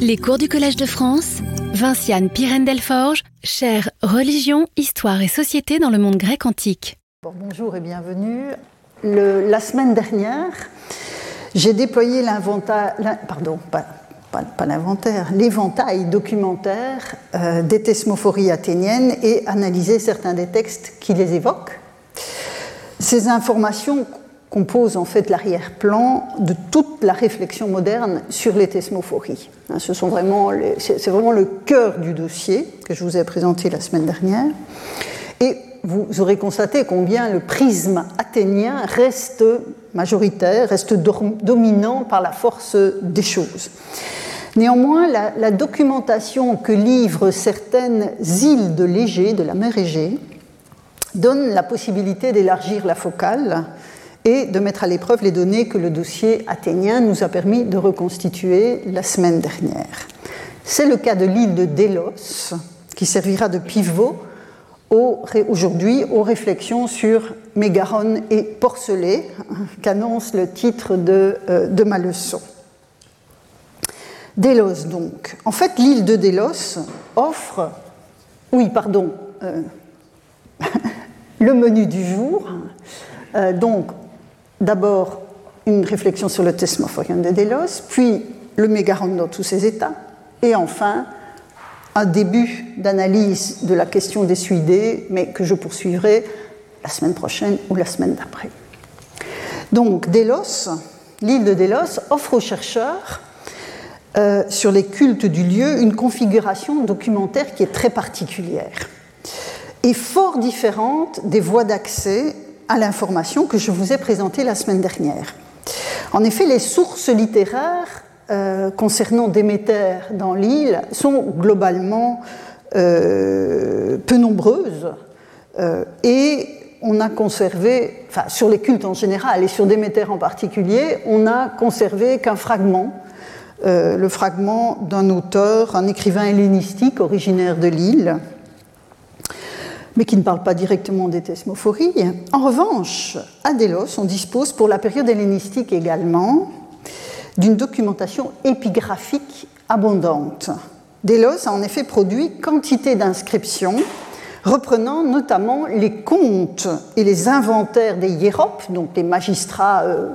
Les cours du Collège de France, Vinciane Pirène-Delforge, chère Religion, Histoire et Société dans le monde grec antique. bonjour et bienvenue. la semaine dernière, j'ai déployé l'inventaire, l'éventail documentaire euh, des thesmophories athéniennes et analysé certains des textes qui les évoquent. Ces informations compose en fait l'arrière-plan de toute la réflexion moderne sur les thesmophories. Hein, ce sont vraiment c'est vraiment le cœur du dossier que je vous ai présenté la semaine dernière. Et vous aurez constaté combien le prisme athénien reste majoritaire, reste dominant par la force des choses. Néanmoins, la, la documentation que livrent certaines îles de l'Égée, de la mer Égée, donne la possibilité d'élargir la focale et de mettre à l'épreuve les données que le dossier athénien nous a permis de reconstituer la semaine dernière. C'est le cas de l'île de Délos, qui servira de pivot aujourd'hui aux réflexions sur Mégaron et Porcelet, qu'annonce le titre de, euh, de, ma leçon. Délos, donc. En fait, l'île de Délos offre, oui, pardon, euh, le menu du jour. Euh, donc, d'abord une réflexion sur le Thesmophorion de Délos, puis le Mégaron dans tous ses états, et enfin un début d'analyse de la question des suidés, mais que je poursuivrai la semaine prochaine ou la semaine d'après. Donc Délos, l'île de Délos offre aux chercheurs euh, sur les cultes du lieu une configuration documentaire qui est très particulière et fort différente des voies d'accès à l'information que je vous ai présentée la semaine dernière. En effet, les sources littéraires euh, concernant Déméter dans l'île sont globalement euh, peu nombreuses euh, et on a conservé, enfin sur les cultes en général et sur Déméter en particulier, on n'a conservé qu'un fragment, le fragment d'un auteur, un écrivain hellénistique originaire de l'île, mais qui ne parle pas directement des thesmophories. En revanche, à Délos, on dispose pour la période hellénistique également d'une documentation épigraphique abondante. Délos a en effet produit quantité d'inscriptions reprenant notamment les contes et les inventaires des hiéropes, donc des magistrats euh,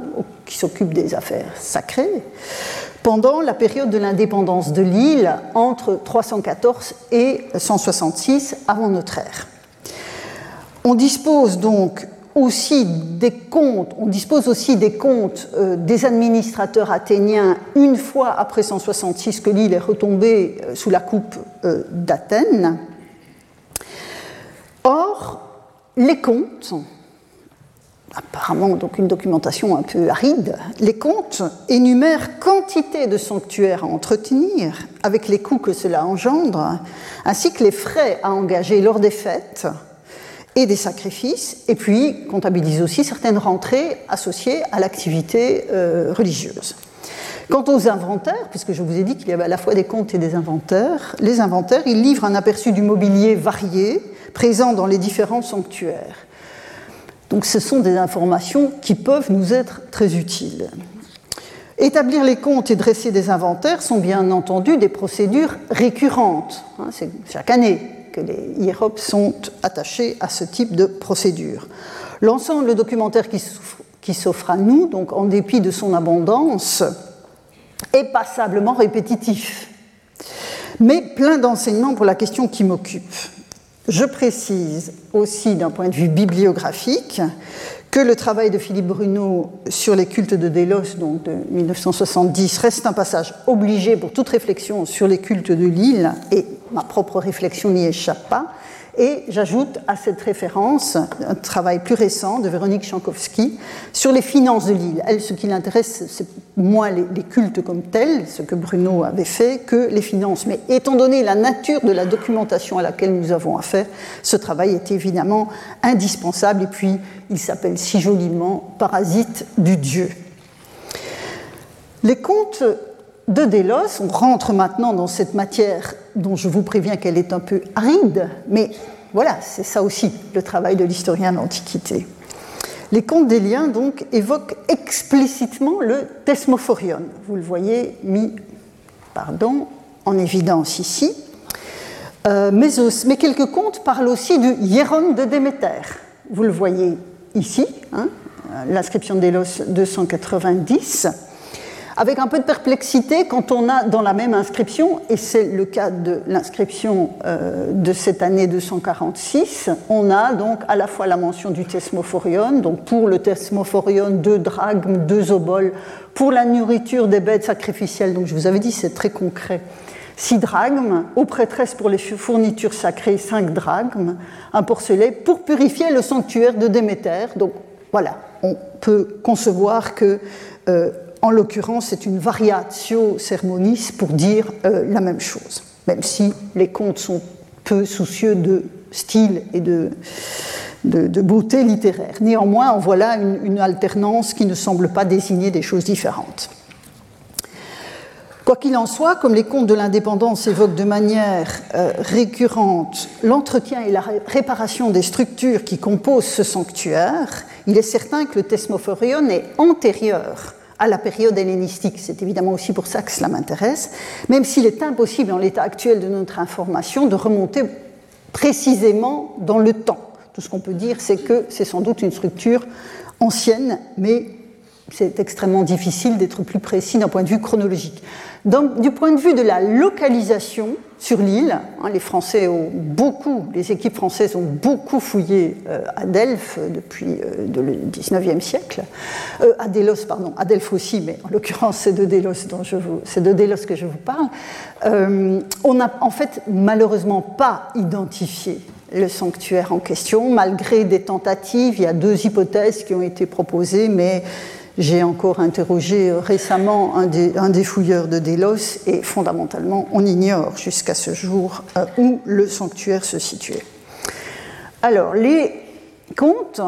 qui s'occupent des affaires sacrées, pendant la période de l'indépendance de l'île entre 314 et 166 avant notre ère. On dispose donc aussi des comptes, euh, des administrateurs athéniens une fois après 166 que l'île est retombée euh, sous la coupe euh, d'Athènes. Or, les comptes, apparemment donc une documentation un peu aride, les comptes énumèrent quantité de sanctuaires à entretenir, avec les coûts que cela engendre, ainsi que les frais à engager lors des fêtes, et des sacrifices, et puis comptabilise aussi certaines rentrées associées à l'activité euh, religieuse. Quant aux inventaires, puisque je vous ai dit qu'il y avait à la fois des comptes et des inventaires, les inventaires, ils livrent un aperçu du mobilier varié présent dans les différents sanctuaires. Donc ce sont des informations qui peuvent nous être très utiles. Établir les comptes et dresser des inventaires sont bien entendu des procédures récurrentes. Hein, c'est chaque année que les hiéropes sont attachés à ce type de procédure. L'ensemble documentaire qui s'offre à nous, donc en dépit de son abondance, est passablement répétitif, mais plein d'enseignements pour la question qui m'occupe. Je précise aussi d'un point de vue bibliographique que le travail de Philippe Bruno sur les cultes de Délos, donc de 1970, reste un passage obligé pour toute réflexion sur les cultes de l'île, et ma propre réflexion n'y échappe pas. Et j'ajoute à cette référence un travail plus récent de Véronique Chankowski sur les finances de l'île. Elle, ce qui l'intéresse, c'est moins les, cultes comme tels, ce que Bruno avait fait, que les finances. Mais étant donné la nature de la documentation à laquelle nous avons affaire, ce travail est évidemment indispensable. Et puis, il s'appelle si joliment Parasite du Dieu. Les contes de Délos, on rentre maintenant dans cette matière dont je vous préviens qu'elle est un peu aride, mais voilà, c'est ça aussi le travail de l'historien de l'Antiquité. Les contes des liens, donc, évoquent explicitement le thesmophorion. Vous le voyez mis en évidence ici. Euh, mais, quelques contes parlent aussi du Hieron de Déméter. Vous le voyez ici, hein, l'inscription d'Elos 290 avec un peu de perplexité quand on a dans la même inscription, et c'est le cas de l'inscription euh, de cette année 246, on a donc à la fois la mention du thesmophorion, donc pour le thesmophorion, deux drachmes, deux oboles, pour la nourriture des bêtes sacrificielles, donc je vous avais dit c'est très concret, six drachmes, aux prêtresses pour les fournitures sacrées, cinq drachmes, un porcelet, pour purifier le sanctuaire de Déméter. Donc voilà, on peut concevoir que euh, en l'occurrence, c'est une variatio sermonis pour dire euh, la même chose, même si les contes sont peu soucieux de style et de, beauté littéraire. Néanmoins, en voilà une, alternance qui ne semble pas désigner des choses différentes. Quoi qu'il en soit, comme les contes de l'indépendance évoquent de manière euh, récurrente l'entretien et la réparation des structures qui composent ce sanctuaire, il est certain que le Thesmophorion est antérieur à la période hellénistique. C'est évidemment aussi pour ça que cela m'intéresse, même s'il est impossible en l'état actuel de notre information de remonter précisément dans le temps. Tout ce qu'on peut dire, c'est que c'est sans doute une structure ancienne, mais c'est extrêmement difficile d'être plus précis d'un point de vue chronologique. Donc, du point de vue de la localisation sur l'île, hein, les Français ont beaucoup, les équipes françaises ont beaucoup fouillé euh, à Delphes depuis euh, le 19e siècle, euh, à Délos, pardon, à aussi, mais en l'occurrence c'est de c'est de Délos que je vous parle. on n'a en fait malheureusement pas identifié le sanctuaire en question, malgré des tentatives. Il y a deux hypothèses qui ont été proposées, mais j'ai encore interrogé récemment un des, fouilleurs de Délos et fondamentalement, on ignore jusqu'à ce jour euh, où le sanctuaire se situait. Alors, les contes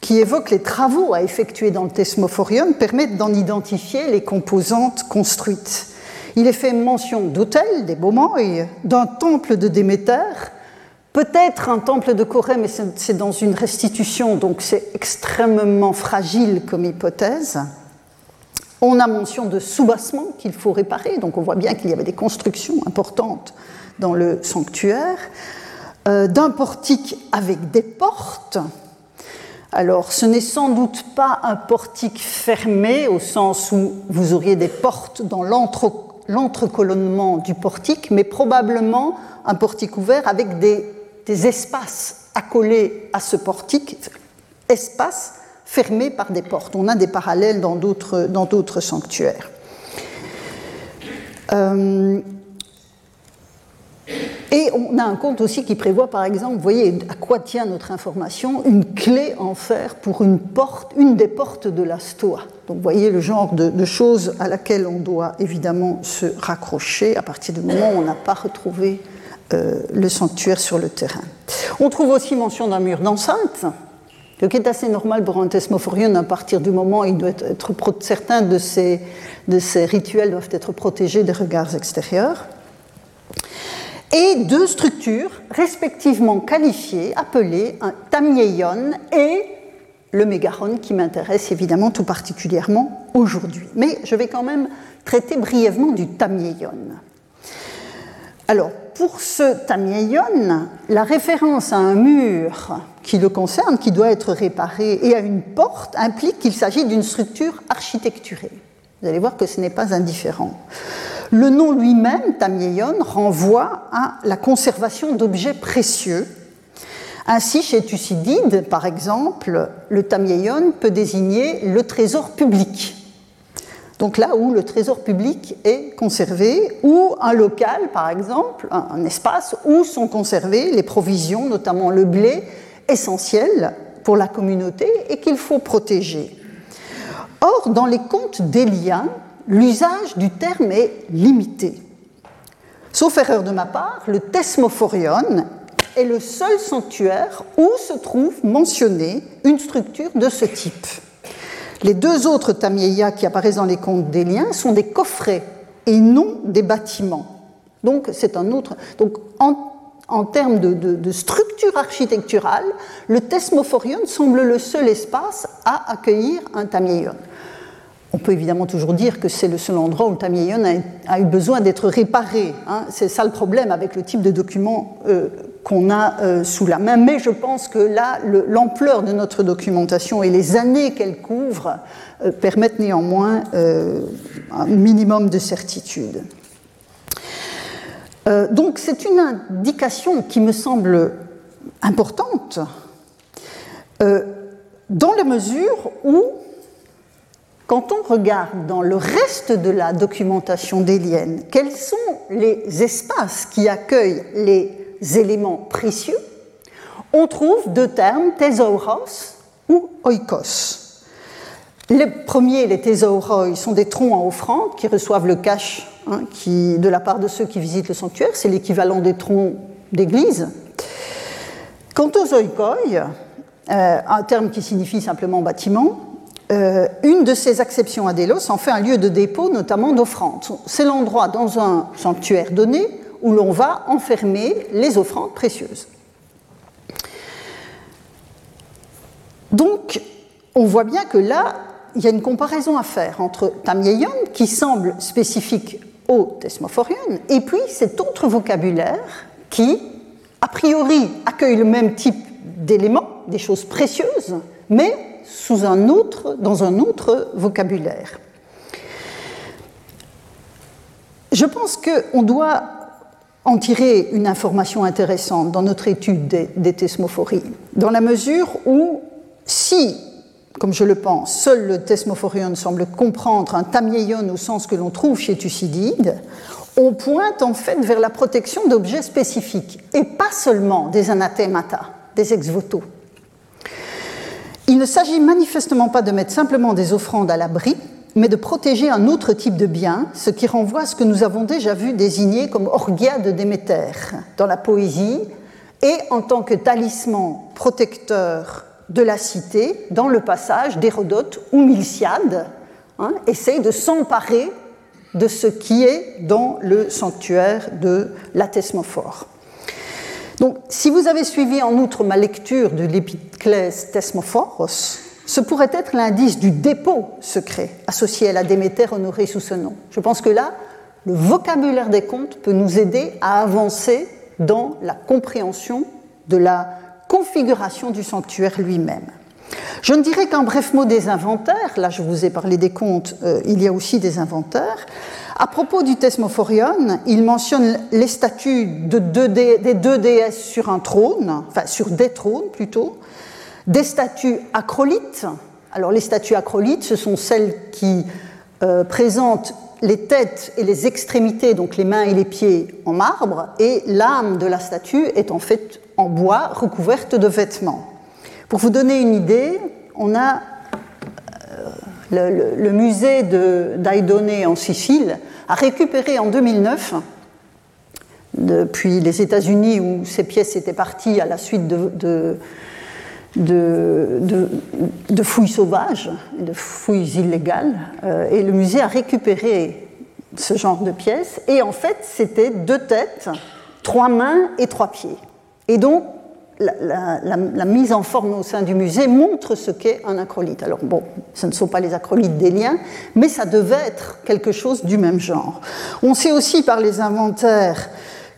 qui évoquent les travaux à effectuer dans le Thesmophorion permettent d'en identifier les composantes construites. Il est fait mention d'hôtels, des moments et d'un temple de Déméter Peut-être un temple de Corée, mais c'est dans une restitution, donc c'est extrêmement fragile comme hypothèse. On a mention de soubassement qu'il faut réparer, donc on voit bien qu'il y avait des constructions importantes dans le sanctuaire, euh, d'un portique avec des portes. Alors, ce n'est sans doute pas un portique fermé au sens où vous auriez des portes dans l'entrecolonnement du portique, mais probablement un portique ouvert avec des des espaces accolés à ce portique, espaces fermés par des portes. On a des parallèles dans d'autres sanctuaires. Euh, et on a un compte aussi qui prévoit, par exemple, vous voyez à quoi tient notre information, une clé en fer pour une porte, une des portes de la stoa. Donc vous voyez le genre de, de choses à laquelle on doit évidemment se raccrocher à partir du moment où on n'a pas retrouvé euh, le sanctuaire sur le terrain. On trouve aussi mention d'un mur d'enceinte, ce qui est assez normal pour un thesmophorion à partir du moment où il doit être, certains de ces, de rituels doivent être protégés des regards extérieurs. Et deux structures respectivement qualifiées, appelées un tamieion et le mégaron qui m'intéresse évidemment tout particulièrement aujourd'hui. Mais je vais quand même traiter brièvement du tamieion. Alors, pour ce Tamieyon, la référence à un mur qui le concerne, qui doit être réparé, et à une porte implique qu'il s'agit d'une structure architecturée. Vous allez voir que ce n'est pas indifférent. Le nom lui-même, Tamieyon, renvoie à la conservation d'objets précieux. Ainsi, chez Thucydide, par exemple, le Tamieyon peut désigner le trésor public donc là où le trésor public est conservé, ou un local, par exemple, un espace où sont conservées les provisions, notamment le blé, essentiel pour la communauté et qu'il faut protéger. Or, dans les contes d'Élien, l'usage du terme est limité. Sauf erreur de ma part, le Thesmophorion est le seul sanctuaire où se trouve mentionnée une structure de ce type. Les deux autres tamieya qui apparaissent dans les contes des liens sont des coffrets et non des bâtiments. Donc c'est un autre. Donc en, termes de, structure architecturale, le Thesmophorion semble le seul espace à accueillir un tamieyon. on peut évidemment toujours dire que c'est le seul endroit où le Tamieyon a, eu besoin d'être réparé. Hein. C'est ça le problème avec le type de document euh, qu'on a euh, sous la main. Mais je pense que là, l'ampleur de notre documentation et les années qu'elle couvre euh, permettent néanmoins un minimum de certitude. donc c'est une indication qui me semble importante dans la mesure où quand on regarde dans le reste de la documentation d'Élienne, quels sont les espaces qui accueillent les éléments précieux, on trouve deux termes, thésauros ou oikos. Les premiers, les thésauroi, sont des troncs en offrande qui reçoivent le cash hein, qui, de la part de ceux qui visitent le sanctuaire. C'est l'équivalent des troncs d'église. Quant aux oikoi, euh, un terme qui signifie simplement bâtiment, euh, une de ces acceptions à Délos en fait un lieu de dépôt, notamment d'offrandes. C'est l'endroit dans un sanctuaire donné où l'on va enfermer les offrandes précieuses. Donc, on voit bien que là, il y a une comparaison à faire entre Tamieyon, qui semble spécifique au Thesmophorion, et puis cet autre vocabulaire qui, a priori, accueille le même type d'éléments, des choses précieuses, mais sous un autre, dans un autre vocabulaire. Je pense qu'on doit en tirer une information intéressante dans notre étude des, thesmophories, dans la mesure où, si, comme je le pense, seul le thesmophorion semble comprendre un tamieyon au sens que l'on trouve chez Thucydide, on pointe en fait vers la protection d'objets spécifiques, et pas seulement des anathemata, des ex-voto. Il ne s'agit manifestement pas de mettre simplement des offrandes à l'abri, mais de protéger un autre type de bien, ce qui renvoie à ce que nous avons déjà vu désigné comme orgia de Déméter dans la poésie et en tant que talisman protecteur de la cité dans le passage d'Hérodote où Milciade hein, essaye de s'emparer de ce qui est dans le sanctuaire de la Thesmophore. Donc, si vous avez suivi en outre ma lecture de l'Épiclès Thesmophoros, ce pourrait être l'indice du dépôt secret associé à la Déméter honorée sous ce nom. Je pense que là, le vocabulaire des contes peut nous aider à avancer dans la compréhension de la configuration du sanctuaire lui-même. Je ne dirais qu'un bref mot des inventaires, là je vous ai parlé des contes, euh, il y a aussi des inventaires. À propos du Thesmophorion, il mentionne les statues de des deux déesses sur un trône, enfin sur des trônes plutôt, des statues acrolytes. Alors les statues acrolytes, ce sont celles qui euh, présentent les têtes et les extrémités, donc les mains et les pieds, en marbre, et l'âme de la statue est en fait en bois recouverte de vêtements. Pour vous donner une idée, on a le, musée d'Aidone en Sicile a récupéré en 2009, depuis les États-Unis où ces pièces étaient parties à la suite de, fouilles sauvages, de fouilles illégales, euh, et le musée a récupéré ce genre de pièces, et en fait c'était deux têtes, trois mains et trois pieds. Et donc la, mise en forme au sein du musée montre ce qu'est un acrolyte. Alors bon, ce ne sont pas les acrolytes des liens, mais ça devait être quelque chose du même genre. On sait aussi par les inventaires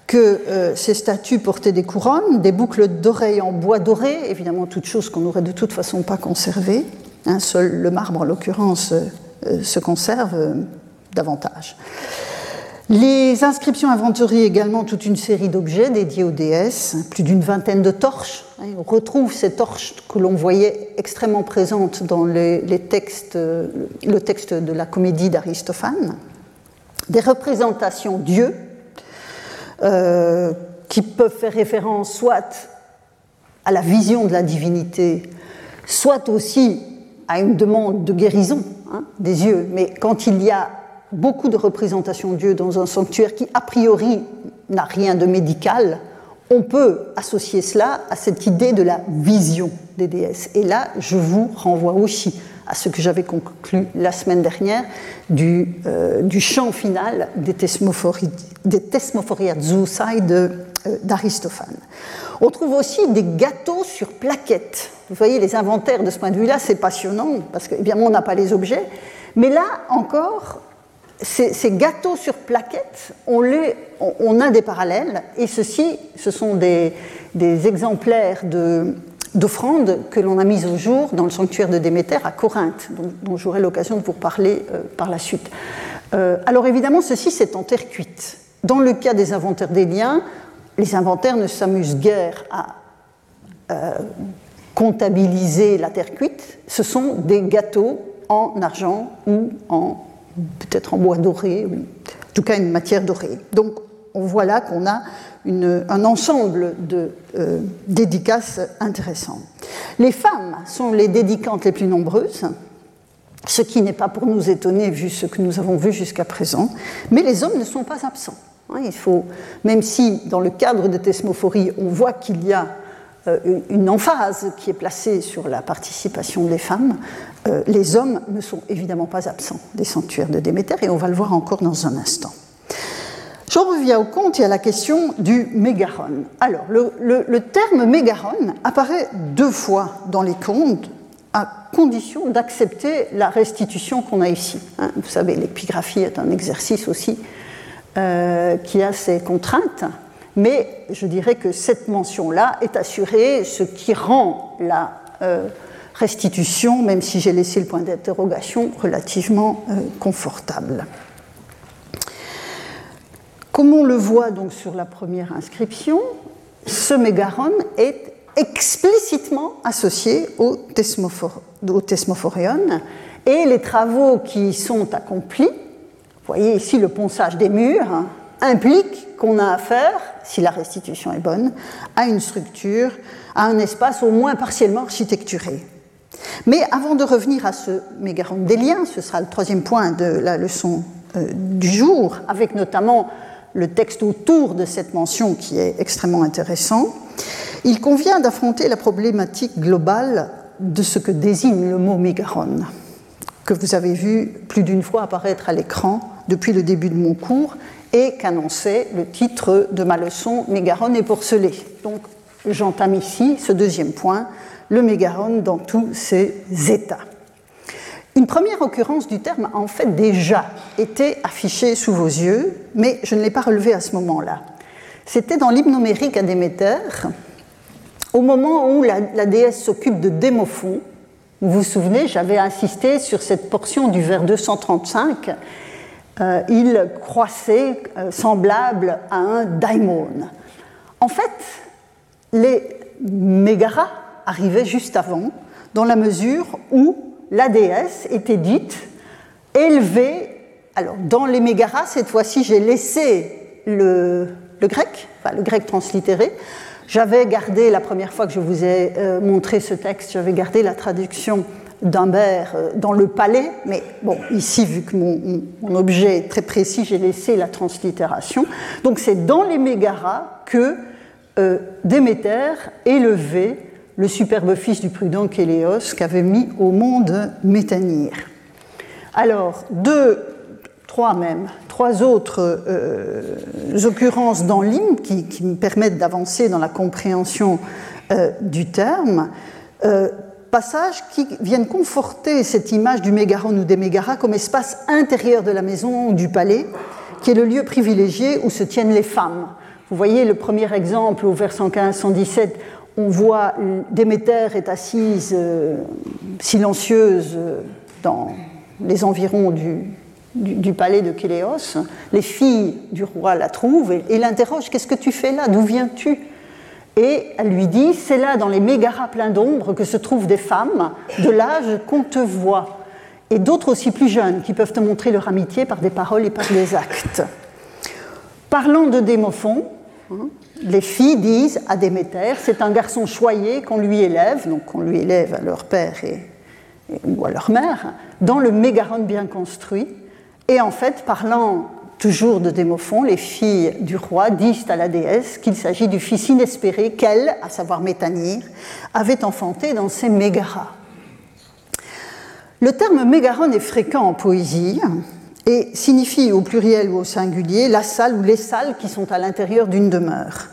que euh, ces statues portaient des couronnes, des boucles d'oreilles en bois doré, évidemment toutes choses qu'on n'aurait de toute façon pas conservées. Seul le marbre, en l'occurrence, euh, se conserve euh, davantage. Les inscriptions inventorient également toute une série d'objets dédiés aux déesses, plus d'une vingtaine de torches. On retrouve ces torches que l'on voyait extrêmement présentes dans les, textes, le texte de la comédie d'Aristophane. Des représentations dieux euh, qui peuvent faire référence soit à la vision de la divinité, soit aussi à une demande de guérison hein, des yeux. Mais quand il y a beaucoup de représentations de Dieu dans un sanctuaire qui, a priori, n'a rien de médical, on peut associer cela à cette idée de la vision des déesses. Et là, je vous renvoie aussi à ce que j'avais conclu la semaine dernière du, euh, chant final des Thesmophoriazusai euh, d'Aristophane. On trouve aussi des gâteaux sur plaquettes. Vous voyez, les inventaires de ce point de vue-là, c'est passionnant, parce qu'évidemment, on n'a pas les objets. Mais là encore, ces, gâteaux sur plaquettes, on, on, a des parallèles, et ceci, ce sont des, exemplaires d'offrandes que l'on a mises au jour dans le sanctuaire de Déméter à Corinthe, dont, j'aurai l'occasion de vous parler euh, par la suite. Euh, alors évidemment, ceci, c'est en terre cuite. Dans le cas des inventaires des liens, les inventaires ne s'amusent guère à euh, comptabiliser la terre cuite, ce sont des gâteaux en argent ou en peut-être en bois doré, ou en tout cas une matière dorée. Donc on voit là qu'on a un ensemble de euh, dédicaces intéressants. Les femmes sont les dédicantes les plus nombreuses, ce qui n'est pas pour nous étonner vu ce que nous avons vu jusqu'à présent, mais les hommes ne sont pas absents. Hein, il faut, même si dans le cadre de Thesmophorie, on voit qu'il y a euh, une emphase qui est placée sur la participation des femmes, euh, les hommes ne sont évidemment pas absents des sanctuaires de Déméter, et on va le voir encore dans un instant. J'en reviens au compte et à la question du mégaron. Alors, le, terme mégaron apparaît deux fois dans les contes à condition d'accepter la restitution qu'on a ici. Hein. Vous savez, l'épigraphie est un exercice aussi euh, qui a ses contraintes, mais je dirais que cette mention-là est assurée, ce qui rend la euh, restitution, même si j'ai laissé le point d'interrogation, relativement euh, confortable. Comme on le voit donc sur la première inscription, ce mégaron est explicitement associé au, au et les travaux qui sont accomplis vous voyez ici le ponçage des murs hein, implique qu'on a affaire, si la restitution est bonne, à une structure, à un espace au moins partiellement architecturé. Mais avant de revenir à ce mégaron des liens, ce sera le troisième point de la leçon euh, du jour, avec notamment le texte autour de cette mention qui est extrêmement intéressant, il convient d'affronter la problématique globale de ce que désigne le mot mégaron, que vous avez vu plus d'une fois apparaître à l'écran depuis le début de mon cours et qu'annonçait le titre de ma leçon Mégaron et porcelet. Donc j'entame ici ce deuxième point, le mégaron dans tous ses états. Une première occurrence du terme a en fait déjà été affichée sous vos yeux, mais je ne l'ai pas relevé à ce moment-là. C'était dans l'hymnomérique à au moment où la, déesse s'occupe de Démophon. Vous vous souvenez, j'avais insisté sur cette portion du vers 235 euh, il croissait euh, semblable à un daimon. En fait, les mégaras arrivaient juste avant, dans la mesure où la déesse était dite élevée. Alors, dans les mégaras, cette fois-ci, j'ai laissé le, grec, le grec translittéré. J'avais gardé, la première fois que je vous ai euh, montré ce texte, j'avais gardé la traduction d'Humbert euh, dans le palais, mais bon, ici, vu que mon, objet est très précis, j'ai laissé la translittération. Donc c'est dans les mégaras que euh, Déméter élevait le superbe fils du prudent Kéléos qu'avait mis au monde Métanire. Alors, deux, trois même, trois autres euh, occurrences dans l'hymne qui, me permettent d'avancer dans la compréhension du terme passages qui viennent conforter cette image du mégaron ou des mégaras comme espace intérieur de la maison ou du palais, qui est le lieu privilégié où se tiennent les femmes. Vous voyez le premier exemple au vers 115-117, on voit Déméter est assise euh, silencieuse euh, dans les environs du, du, palais de Kéléos. Les filles du roi la trouvent et, l'interrogent Qu'est-ce que tu fais là? D'où viens-tu? Et elle lui dit C'est là, dans les mégaras pleins d'ombre, que se trouvent des femmes de l'âge qu'on te voit, et d'autres aussi plus jeunes qui peuvent te montrer leur amitié par des paroles et par des actes. Parlant de Démophon, les filles disent à Déméter C'est un garçon choyé qu'on lui élève, donc qu'on lui élève à leur père ou à leur mère, dans le mégaron bien construit. Et en fait, parlant Toujours de Démophon, les filles du roi disent à la déesse qu'il s'agit du fils inespéré qu'elle, à savoir Métanire, avait enfanté dans ses mégaras. Le terme mégaron est fréquent en poésie et signifie au pluriel ou au singulier la salle ou les salles qui sont à l'intérieur d'une demeure.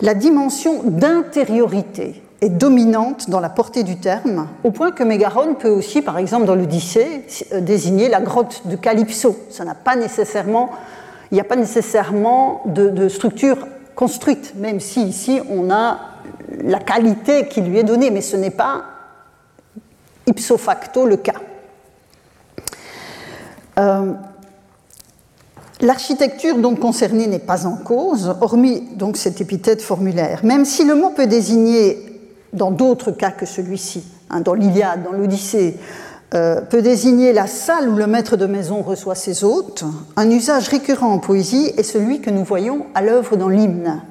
la dimension d'intériorité est dominante dans la portée du terme, au point que Mégaron peut aussi, par exemple dans l'Odyssée, euh, désigner la grotte de Calypso. Ça n'a pas nécessairement, il n'y a pas nécessairement de, structure construite, même si ici on a la qualité qui lui est donnée, mais ce n'est pas ipso facto le cas. Euh, L'architecture donc concernée n'est pas en cause, hormis donc cette épithète formulaire, même si le mot peut désigner dans d'autres cas que celui-ci, hein, dans l'Iliade, dans l'Odyssée, euh, peut désigner la salle où le maître de maison reçoit ses hôtes, un usage récurrent en poésie est celui que nous voyons à l'œuvre dans l'hymne.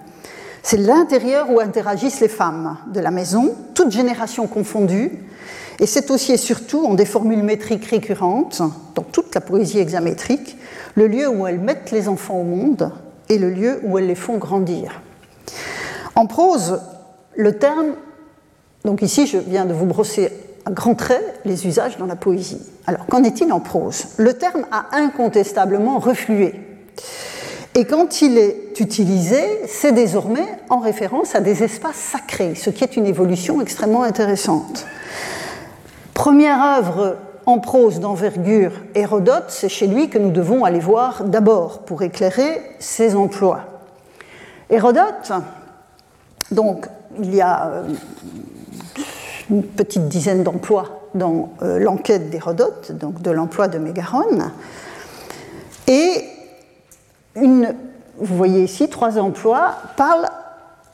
C'est l'intérieur où interagissent les femmes de la maison, toutes générations confondues, et c'est aussi et surtout, en des formules métriques récurrentes, dans toute la poésie hexamétrique, le lieu où elles mettent les enfants au monde et le lieu où elles les font grandir. En prose, le terme donc ici, je viens de vous brosser à grands traits les usages dans la poésie. Alors, qu'en est-il en prose? Le terme a incontestablement reflué. Et quand il est utilisé, c'est désormais en référence à des espaces sacrés, ce qui est une évolution extrêmement intéressante. Première œuvre en prose d'envergure, Hérodote, c'est chez lui que nous devons aller voir d'abord pour éclairer ses emplois. Hérodote, donc il y a euh, une petite dizaine d'emplois dans euh, l'enquête d'Hérodote, donc de l'emploi de Mégaron. Et vous voyez ici, trois emplois parlent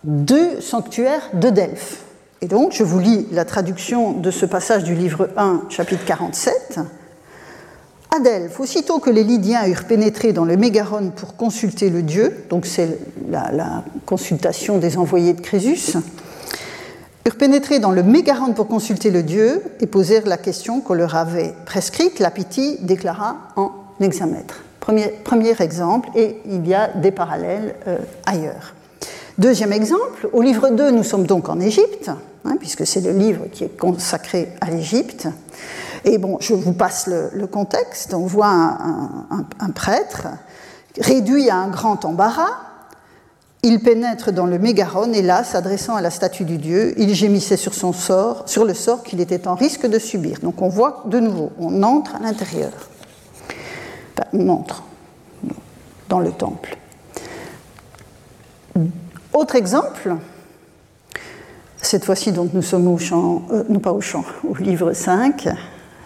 du sanctuaire de Delphes. Et donc, je vous lis la traduction de ce passage du livre 1, chapitre 47. À Delphes, aussitôt que les Lydiens eurent pénétré dans le Mégaron pour consulter le dieu, donc c'est la, consultation des envoyés de Crésus, eurent pénétré dans le Mégaron pour consulter le dieu et posèrent la question qu'on leur avait prescrite, la Piti déclara en hexamètre. Premier, premier, exemple, et il y a des parallèles euh, ailleurs. Deuxième exemple, au livre 2, nous sommes donc en Égypte, hein, puisque c'est le livre qui est consacré à l'Égypte. Et bon, je vous passe le, contexte. On voit un prêtre réduit à un grand embarras, il pénètre dans le Mégaron et là, s'adressant à la statue du dieu, il gémissait sur son sort, sur le sort qu'il était en risque de subir. Donc on voit de nouveau, on entre à l'intérieur. on entre dans le temple. Autre exemple, cette fois-ci donc nous sommes au champ, euh, non pas au champ, au livre 5,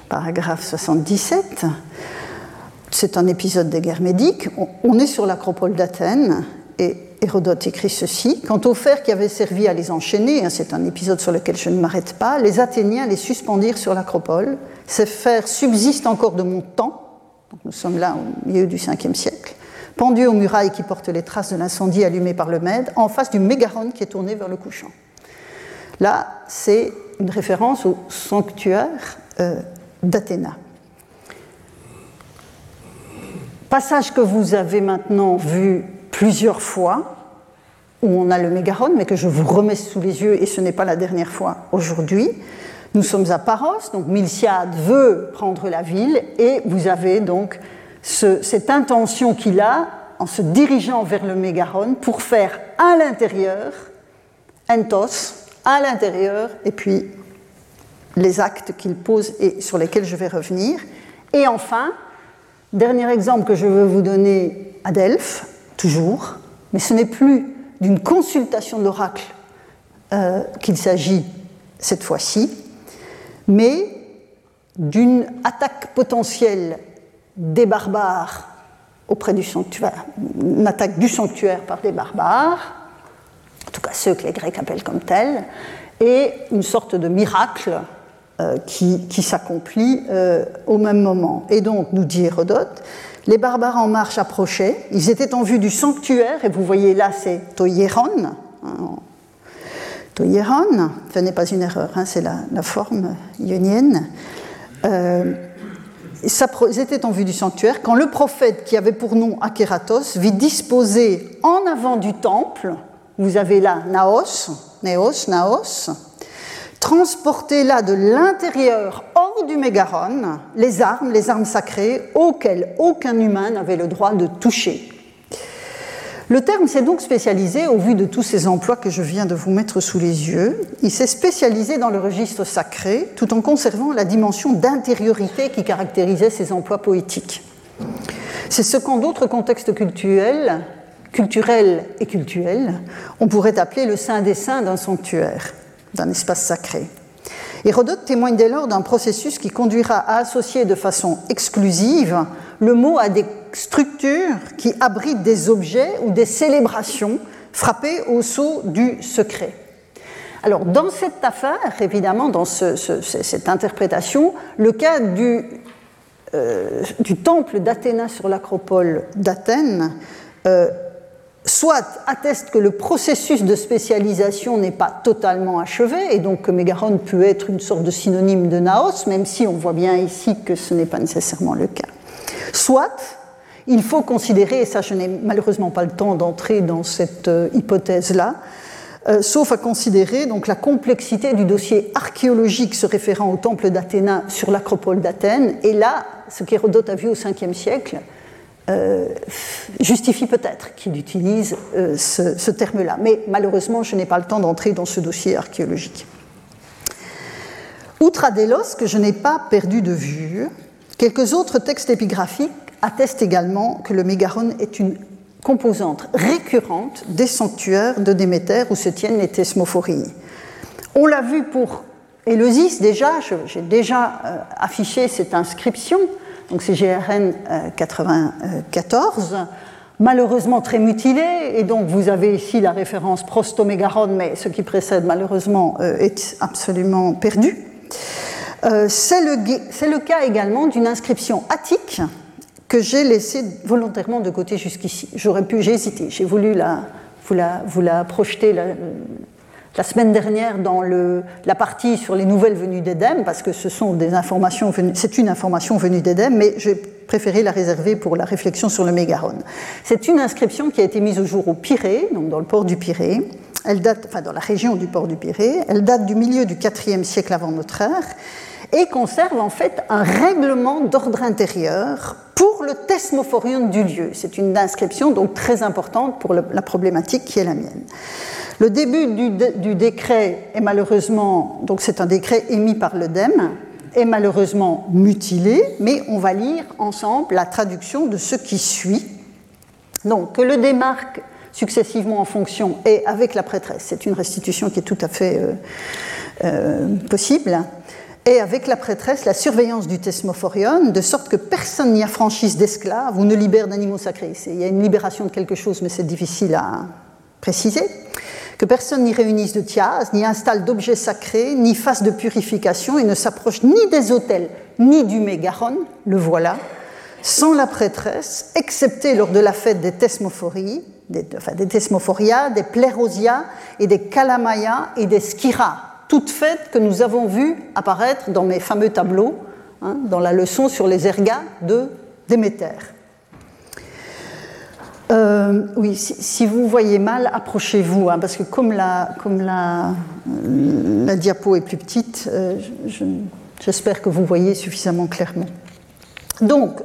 paragraphe 77. C'est un épisode des guerres médiques. On est sur l'acropole d'Athènes et Hérodote écrit ceci Quant aux fers qui avaient servi à les enchaîner, hein, c'est un épisode sur lequel je ne m'arrête pas, les Athéniens les suspendirent sur l'acropole. Ces fers subsistent encore de mon temps, nous sommes là au milieu du 5e siècle, pendus aux murailles qui portent les traces de l'incendie allumé par le Mède, en face du mégaron qui est tourné vers le couchant. Là, c'est une référence au sanctuaire euh, d'Athéna. Passage que vous avez maintenant vu plusieurs fois, où on a le Mégaron, mais que je vous remets sous les yeux, et ce n'est pas la dernière fois aujourd'hui. Nous sommes à Paros, donc Milciade veut prendre la ville, et vous avez donc cette intention qu'il a en se dirigeant vers le Mégaron pour faire à l'intérieur, entos, à l'intérieur, et puis les actes qu'il pose et sur lesquels je vais revenir. Et enfin, dernier exemple que je veux vous donner à Delphes, toujours, mais ce n'est plus d'une consultation d'oracle euh, qu'il s'agit cette fois-ci, mais d'une attaque potentielle des barbares auprès du sanctuaire, une attaque du sanctuaire par des barbares, en tout cas ceux que les Grecs appellent comme tels, et une sorte de miracle euh, qui, s'accomplit euh, au même moment. Et donc, nous dit Hérodote, les barbares en marche approchaient, ils étaient en vue du sanctuaire, et vous voyez là, c'est Toyeron. Hein, Toyeron, ce n'est pas une erreur, hein, c'est la, forme ionienne. Euh, ils étaient en vue du sanctuaire quand le prophète qui avait pour nom Akératos vit disposer en avant du temple, vous avez là Naos, Néos, Naos, transporter là de l'intérieur hors du Mégaron les armes, les armes sacrées auxquelles aucun humain n'avait le droit de toucher. Le terme s'est donc spécialisé, au vu de tous ces emplois que je viens de vous mettre sous les yeux, il s'est spécialisé dans le registre sacré, tout en conservant la dimension d'intériorité qui caractérisait ces emplois poétiques. C'est ce qu'en d'autres contextes culturels, culturels et cultuels, on pourrait appeler le saint des saints d'un sanctuaire, d'un espace sacré. Hérodote témoigne dès lors d'un processus qui conduira à associer de façon exclusive le mot à des structures qui abritent des objets ou des célébrations frappées au sceau du secret. Alors, dans cette affaire, évidemment, dans cette interprétation, le cas du, euh, du temple d'Athéna sur l'acropole d'Athènes euh, soit atteste que le processus de spécialisation n'est pas totalement achevé, et donc que Mégaron peut être une sorte de synonyme de Naos, même si on voit bien ici que ce n'est pas nécessairement le cas. Soit il faut considérer, et ça je n'ai malheureusement pas le temps d'entrer dans cette euh, hypothèse-là, euh, sauf à considérer donc la complexité du dossier archéologique se référant au temple d'Athéna sur l'acropole d'Athènes. Et là, ce qu'Hérodote a vu au 5e siècle justifie peut-être qu'il utilise ce, ce terme-là. Mais malheureusement, je n'ai pas le temps d'entrer dans ce dossier archéologique. Outre Adélos, que je n'ai pas perdu de vue, quelques autres textes épigraphiques atteste également que le mégaron est une composante récurrente des sanctuaires de Déméter où se tiennent les thesmophories. On l'a vu pour Éleusis déjà, j'ai déjà euh, affiché cette inscription, donc c'est GRN 94, malheureusement très mutilée, et donc vous avez ici la référence prostomégaron, mais ce qui précède malheureusement euh, est absolument perdu. Euh, c'est le, cas également d'une inscription attique que j'ai laissé volontairement de côté jusqu'ici. J'aurais pu, j'ai hésité, j'ai voulu la, vous, la, projeter la semaine dernière dans la partie sur les nouvelles venues d'Édem, parce que ce sont des informations c'est une information venue d'Édem, mais j'ai préféré la réserver pour la réflexion sur le Mégaron. C'est une inscription qui a été mise au jour au Pirée, donc dans le port du Pirée. Elle date, enfin dans la région du port du Pirée. Elle date du milieu du IVe siècle avant notre ère et conserve en fait un règlement d'ordre intérieur pour le thesmophorion du lieu. C'est une inscription donc très importante pour la problématique qui est la mienne. Le début du, décret est malheureusement, donc c'est un décret émis par l'EDEM, est malheureusement mutilé, mais on va lire ensemble la traduction de ce qui suit. Donc, que le démarque successivement en fonction et avec la prêtresse, c'est une restitution qui est tout à fait euh, euh, possible et avec la prêtresse la surveillance du thesmophorion, de sorte que personne n'y affranchisse d'esclaves ou ne libère d'animaux sacrés. Il y a une libération de quelque chose, mais c'est difficile à préciser. Que personne n'y réunisse de thias, ni installe d'objets sacrés, ni fasse de purification, et ne s'approche ni des autels, ni du mégaron, le voilà, sans la prêtresse, excepté lors de la fête des thesmophories, des, enfin, des thesmophoria, des plérosia et des calamaya et des skira, toutes faites que nous avons vues apparaître dans mes fameux tableaux, hein, dans la leçon sur les ergas de Déméter. Euh, oui, si, vous voyez mal, approchez-vous, hein, parce que comme, la, comme la, la, diapo est plus petite, euh, j'espère que vous voyez suffisamment clairement. Donc,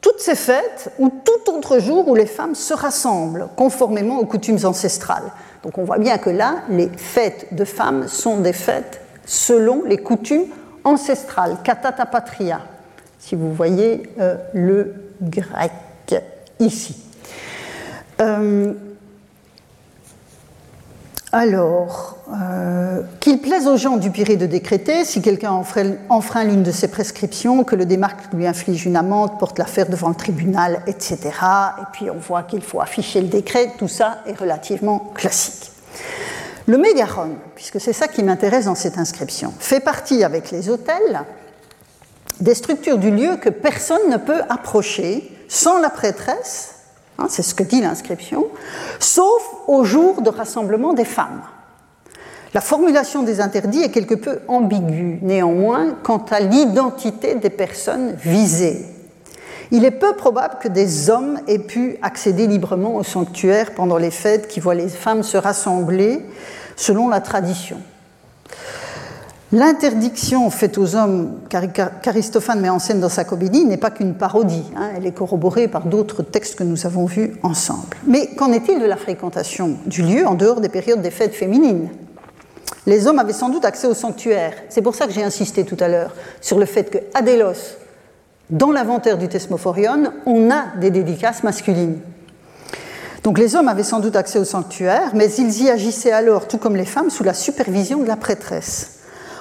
toutes ces fêtes ou tout autre jour où les femmes se rassemblent conformément aux coutumes ancestrales. Donc on voit bien que là, les fêtes de femmes sont des fêtes selon les coutumes ancestrales, katata patria, si vous voyez euh, le grec ici. Euh, alors, euh, qu'il plaise aux gens du Pirée de décréter, si quelqu'un enfreint l'une de ses prescriptions, que le démarque lui inflige une amende, porte l'affaire devant le tribunal, etc. Et puis on voit qu'il faut afficher le décret, tout ça est relativement classique. Le mégaron, puisque c'est ça qui m'intéresse dans cette inscription, fait partie avec les hôtels des structures du lieu que personne ne peut approcher sans la prêtresse Hein, c'est ce que dit l'inscription, sauf au jour de rassemblement des femmes. La formulation des interdits est quelque peu ambiguë, néanmoins, quant à l'identité des personnes visées. Il est peu probable que des hommes aient pu accéder librement au sanctuaire pendant les fêtes qui voient les femmes se rassembler selon la tradition. L'interdiction faite aux hommes qu'Aristophane met en scène dans sa comédie n'est pas qu'une parodie, hein, elle est corroborée par d'autres textes que nous avons vus ensemble. Mais qu'en est-il de la fréquentation du lieu en dehors des périodes des fêtes féminines? Les hommes avaient sans doute accès au sanctuaire. C'est pour ça que j'ai insisté tout à l'heure sur le fait que Adélos, dans l'inventaire du Thesmophorion, on a des dédicaces masculines. Donc les hommes avaient sans doute accès au sanctuaire, mais ils y agissaient alors, tout comme les femmes, sous la supervision de la prêtresse.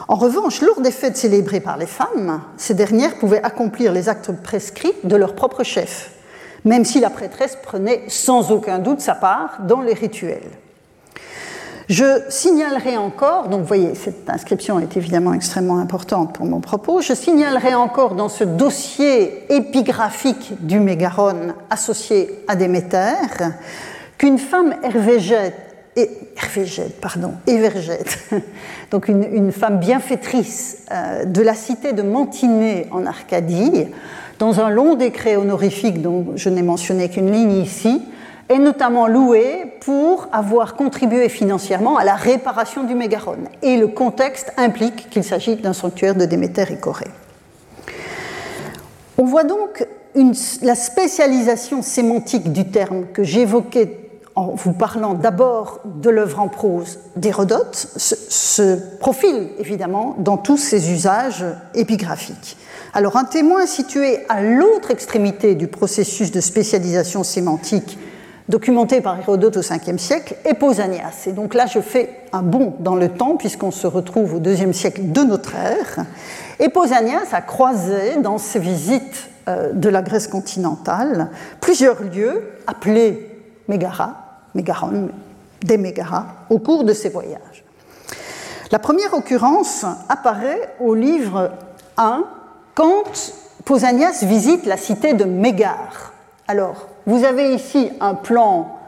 En revanche, lors des fêtes célébrées par les femmes, ces dernières pouvaient accomplir les actes prescrits de leur propre chef, même si la prêtresse prenait sans aucun doute sa part dans les rituels. Je signalerai encore, donc vous voyez, cette inscription est évidemment extrêmement importante pour mon propos, je signalerai encore dans ce dossier épigraphique du Mégaron associé à Déméter qu'une femme hervégète, Hervégète, pardon, Evergète, donc une, femme bienfaitrice euh, de la cité de Mantinée en Arcadie, dans un long décret honorifique dont je n'ai mentionné qu'une ligne ici, est notamment loué pour avoir contribué financièrement à la réparation du Mégaron. Et le contexte implique qu'il s'agit d'un sanctuaire de Déméter et Corée. On voit donc la spécialisation sémantique du terme que j'évoquais en vous parlant d'abord de l'œuvre en prose d'Hérodote se, profile évidemment dans tous ses usages épigraphiques. Alors un témoin situé à l'autre extrémité du processus de spécialisation sémantique documenté par Hérodote au 5e siècle, et Pausanias. Et donc là, je fais un bond dans le temps, puisqu'on se retrouve au 2e siècle de notre ère. Et Pausanias a croisé dans ses visites euh, de la Grèce continentale plusieurs lieux appelés Mégara, Mégaron, des Mégara, au cours de ses voyages. La première occurrence apparaît au livre 1 quand Pausanias visite la cité de Mégare. Alors, vous avez ici un plan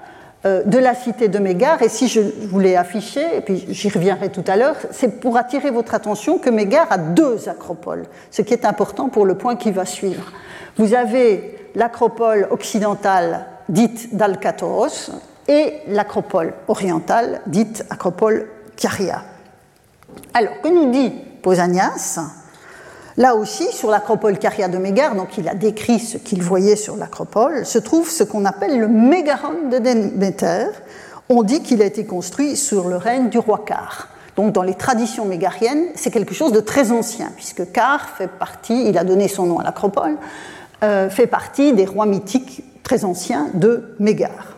euh, de la cité de Mégare, et si je vous l'ai affiché, et puis j'y reviendrai tout à l'heure, c'est pour attirer votre attention que Mégare a deux acropoles, ce qui est important pour le point qui va suivre. Vous avez l'acropole occidentale dite d'Alcatos et l'acropole orientale dite acropole Caria. Alors, que nous dit Pausanias? Là aussi, sur l'acropole Caria de Mégare, donc il a décrit ce qu'il voyait sur l'acropole, se trouve ce qu'on appelle le mégaron de Déméter. On dit qu'il a été construit sur le règne du roi Car. Donc dans les traditions mégariennes, c'est quelque chose de très ancien, puisque Car fait partie, il a donné son nom à l'acropole, euh, fait partie des rois mythiques très anciens de Mégare.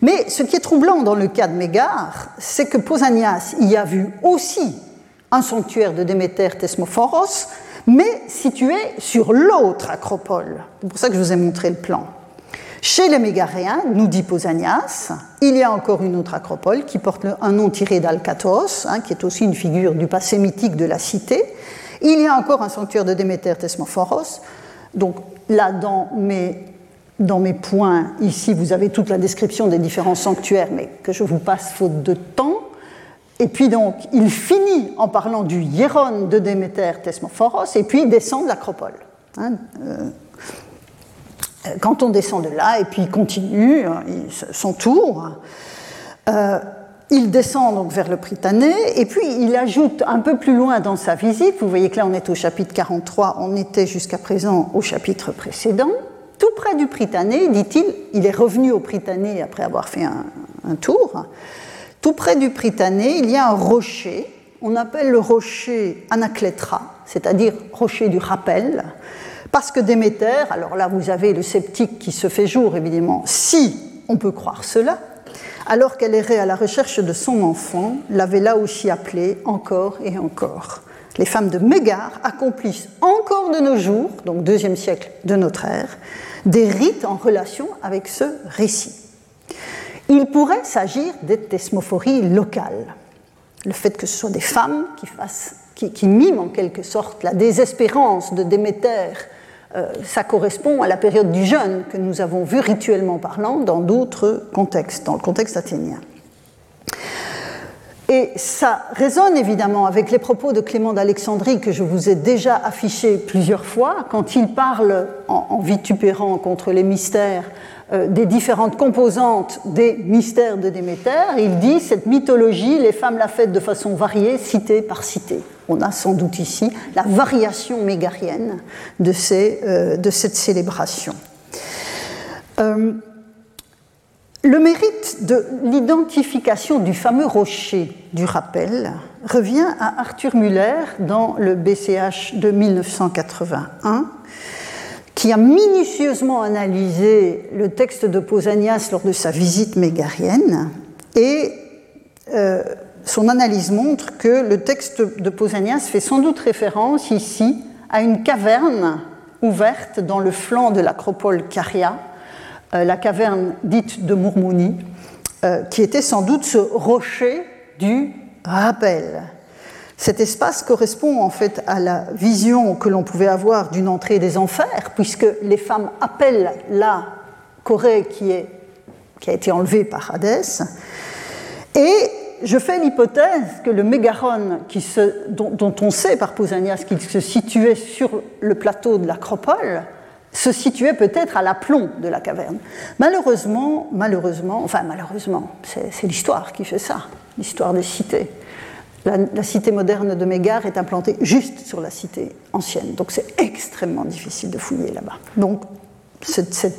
Mais ce qui est troublant dans le cas de Mégare, c'est que Pausanias y a vu aussi un sanctuaire de Déméter Thesmophoros, mais situé sur l'autre acropole. C'est pour ça que je vous ai montré le plan. Chez les Mégaréens, nous dit Pausanias, il y a encore une autre acropole qui porte un nom tiré d'Alcatos, hein, qui est aussi une figure du passé mythique de la cité. Il y a encore un sanctuaire de Déméter Thesmophoros. Donc là, dans mes, dans mes points, ici, vous avez toute la description des différents sanctuaires, mais que je vous passe faute de temps. Et puis donc, il finit en parlant du hieron de Déméter Thesmophoros, et puis il descend de l'acropole. Hein, euh, quand on descend de là, et puis il continue hein, son tour, euh, il descend donc vers le Prytanée, et puis il ajoute un peu plus loin dans sa visite, vous voyez que là on est au chapitre 43, on était jusqu'à présent au chapitre précédent, tout près du Prytanée, dit-il, il est revenu au Prytanée après avoir fait un, tour, tout près du Prytanée, il y a un rocher, on appelle le rocher Anaclétra, c'est-à-dire rocher du rappel, parce que Déméter, alors là vous avez le sceptique qui se fait jour évidemment, si on peut croire cela, alors qu'elle errait à la recherche de son enfant, l'avait là aussi appelé encore et encore. Les femmes de Mégare accomplissent encore de nos jours, donc deuxième siècle de notre ère, des rites en relation avec ce récit. Il pourrait s'agir des thesmophories locales. Le fait que ce soit des femmes qui, miment en quelque sorte la désespérance de Déméter, euh, ça correspond à la période du jeûne que nous avons vu rituellement parlant dans d'autres contextes, dans le contexte athénien. Et ça résonne évidemment avec les propos de Clément d'Alexandrie que je vous ai déjà affichés plusieurs fois, quand il parle en, vitupérant contre les mystères des différentes composantes des mystères de Déméter. Il dit cette mythologie, les femmes la fêtent de façon variée, cité par cité. On a sans doute ici la variation mégarienne de, de cette célébration. Le mérite de l'identification du fameux rocher du rappel revient à Arthur Muller dans le BCH de 1981, qui a minutieusement analysé le texte de Pausanias lors de sa visite mégarienne et euh, son analyse montre que le texte de Pausanias fait sans doute référence ici à une caverne ouverte dans le flanc de l'acropole Caria la caverne dite de Mourmouni, euh, qui était sans doute ce rocher du rappel. Cet espace correspond en fait à la vision que l'on pouvait avoir d'une entrée des enfers, puisque les femmes appellent la Corée qui, est, qui a été enlevée par Hadès. Et je fais l'hypothèse que le mégaron dont, dont, on sait par Pausanias qu'il se situait sur le plateau de l'Acropole, se situait peut-être à l'aplomb de la caverne. Malheureusement, malheureusement, enfin malheureusement, c'est l'histoire qui fait ça, l'histoire des cités. La, cité moderne de Mégare est implantée juste sur la cité ancienne, donc c'est extrêmement difficile de fouiller là-bas. Donc c'est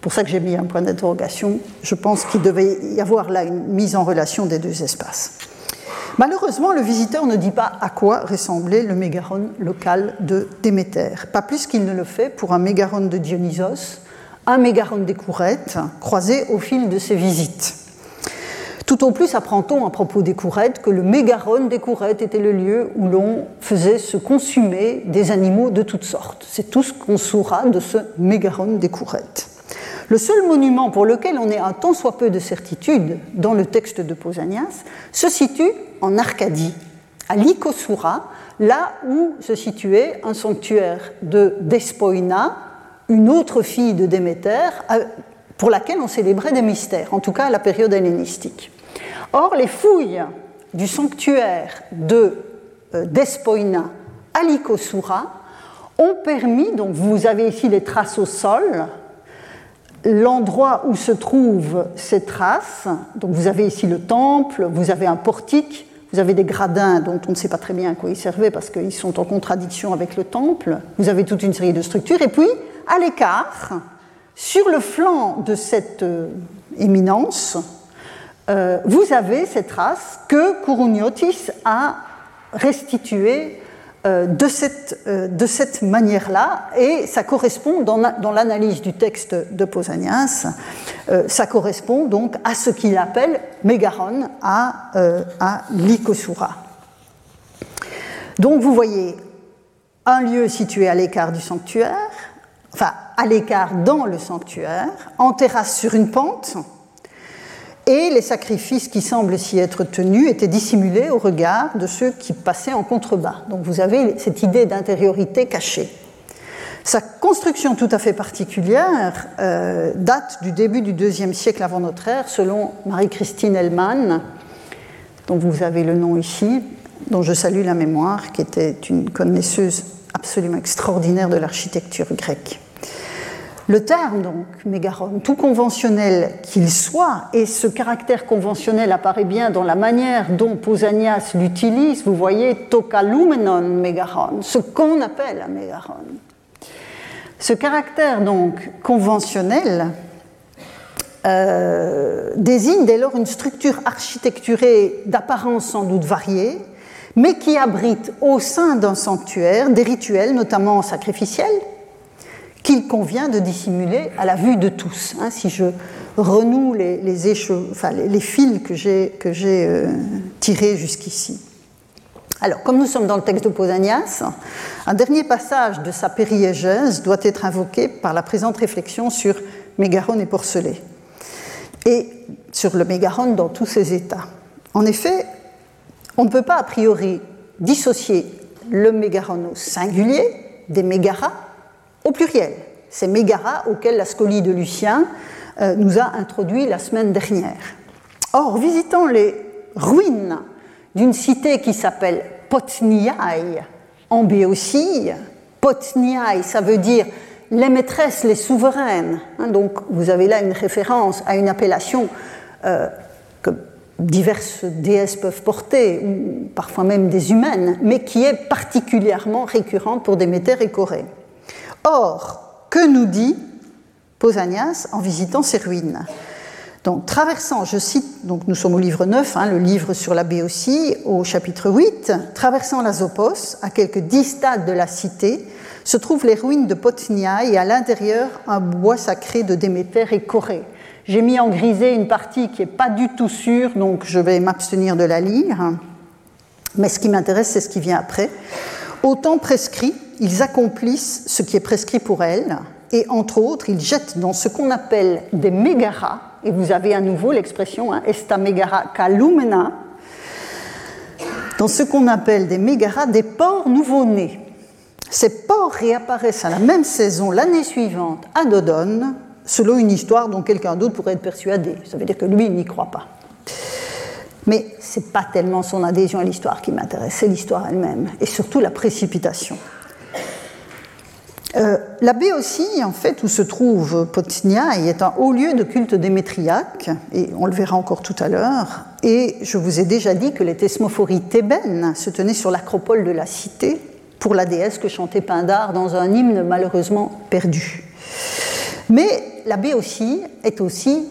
pour ça que j'ai mis un point d'interrogation. Je pense qu'il devait y avoir là une mise en relation des deux espaces. Malheureusement, le visiteur ne dit pas à quoi ressemblait le mégaron local de Déméter, pas plus qu'il ne le fait pour un mégaron de Dionysos, un mégaron des Courettes, croisé au fil de ses visites. Tout au plus apprend-on à propos des Courettes que le mégaron des Courettes était le lieu où l'on faisait se consumer des animaux de toutes sortes. C'est tout ce qu'on saura de ce mégaron des Courettes. Le seul monument pour lequel on ait un tant soit peu de certitude dans le texte de Pausanias se situe en Arcadie, à Lycosoura, là où se situait un sanctuaire de Despoina, une autre fille de Déméter, euh, pour laquelle on célébrait des mystères, en tout cas à la période hellénistique. Or, les fouilles du sanctuaire de euh, Despoina à Lycosoura ont permis, donc vous avez ici les traces au sol, l'endroit où se trouvent ces traces, donc vous avez ici le temple, vous avez un portique, vous avez des gradins dont on ne sait pas très bien à quoi ils servaient parce qu'ils sont en contradiction avec le temple, vous avez toute une série de structures, et puis à l'écart, sur le flanc de cette euh, éminence, euh, vous avez ces traces que Kourouniotis a restituées euh, de cette, euh, de cette manière-là, et ça correspond dans, l'analyse du texte de Pausanias, euh, ça correspond donc à ce qu'il appelle Mégaron à, à Lycosoura. Donc vous voyez un lieu situé à l'écart du sanctuaire, enfin à l'écart dans le sanctuaire, en terrasse sur une pente, et les sacrifices qui semblent s'y être tenus étaient dissimulés au regard de ceux qui passaient en contrebas. Donc vous avez cette idée d'intériorité cachée. Sa construction tout à fait particulière euh, date du début du deuxième siècle avant notre ère, selon Marie-Christine Hellmann, dont vous avez le nom ici, dont je salue la mémoire, qui était une connaisseuse absolument extraordinaire de l'architecture grecque. Le terme, donc, mégaron, tout conventionnel qu'il soit, et ce caractère conventionnel apparaît bien dans la manière dont Pausanias l'utilise, vous voyez, tokalumenon mégaron, ce qu'on appelle un mégaron. Ce caractère, donc, conventionnel, euh, désigne dès lors une structure architecturée d'apparence sans doute variée, mais qui abrite au sein d'un sanctuaire des rituels, notamment sacrificiels, qu'il convient de dissimuler à la vue de tous. Hein, si je renoue les, les, fils que j'ai euh, tirés jusqu'ici. Alors, comme nous sommes dans le texte de Pausanias, un dernier passage de sa périégèse doit être invoqué par la présente réflexion sur Mégaron et Porcelet, et sur le Mégaron dans tous ses états. En effet, on ne peut pas a priori dissocier le Mégaron au singulier des Mégaras au pluriel. C'est Mégara auquel la scolie de Lucien euh, nous a introduit la semaine dernière. Or, visitant les ruines d'une cité qui s'appelle Potniaï en Béotie, Potniaï, ça veut dire les maîtresses, les souveraines. Hein, donc vous avez là une référence à une appellation euh, que diverses déesses peuvent porter, ou parfois même des humaines, mais qui est particulièrement récurrente pour Déméter et Corée. Or, que nous dit Pausanias en visitant ces ruines? Donc, traversant, je cite, donc nous sommes au livre 9, hein, le livre sur la Béotie, au chapitre 8, traversant la Zopos, à quelques dix stades de la cité, se trouvent les ruines de Potnia et à l'intérieur un bois sacré de Déméter et Corée. J'ai mis en grisé une partie qui n'est pas du tout sûre, donc je vais m'abstenir de la lire. Mais ce qui m'intéresse, c'est ce qui vient après. Au temps prescrit, ils accomplissent ce qui est prescrit pour elles, et entre autres, ils jettent dans ce qu'on appelle des mégaras, et vous avez à nouveau l'expression hein, esta megara calumena, dans ce qu'on appelle des mégaras, des porcs nouveau-nés. Ces porcs réapparaissent à la même saison l'année suivante à Dodone, selon une histoire dont quelqu'un d'autre pourrait être persuadé. Ça veut dire que lui, n'y croit pas. Mais ce n'est pas tellement son adhésion à l'histoire qui m'intéresse, c'est l'histoire elle-même, et surtout la précipitation. Euh, la baie aussi, en fait, où se trouve Potnia, est un haut lieu de culte démétriaque, et on le verra encore tout à l'heure. Et je vous ai déjà dit que les thesmophories thébaines se tenaient sur l'acropole de la cité pour la déesse que chantait Pindar dans un hymne malheureusement perdu. Mais la baie aussi est aussi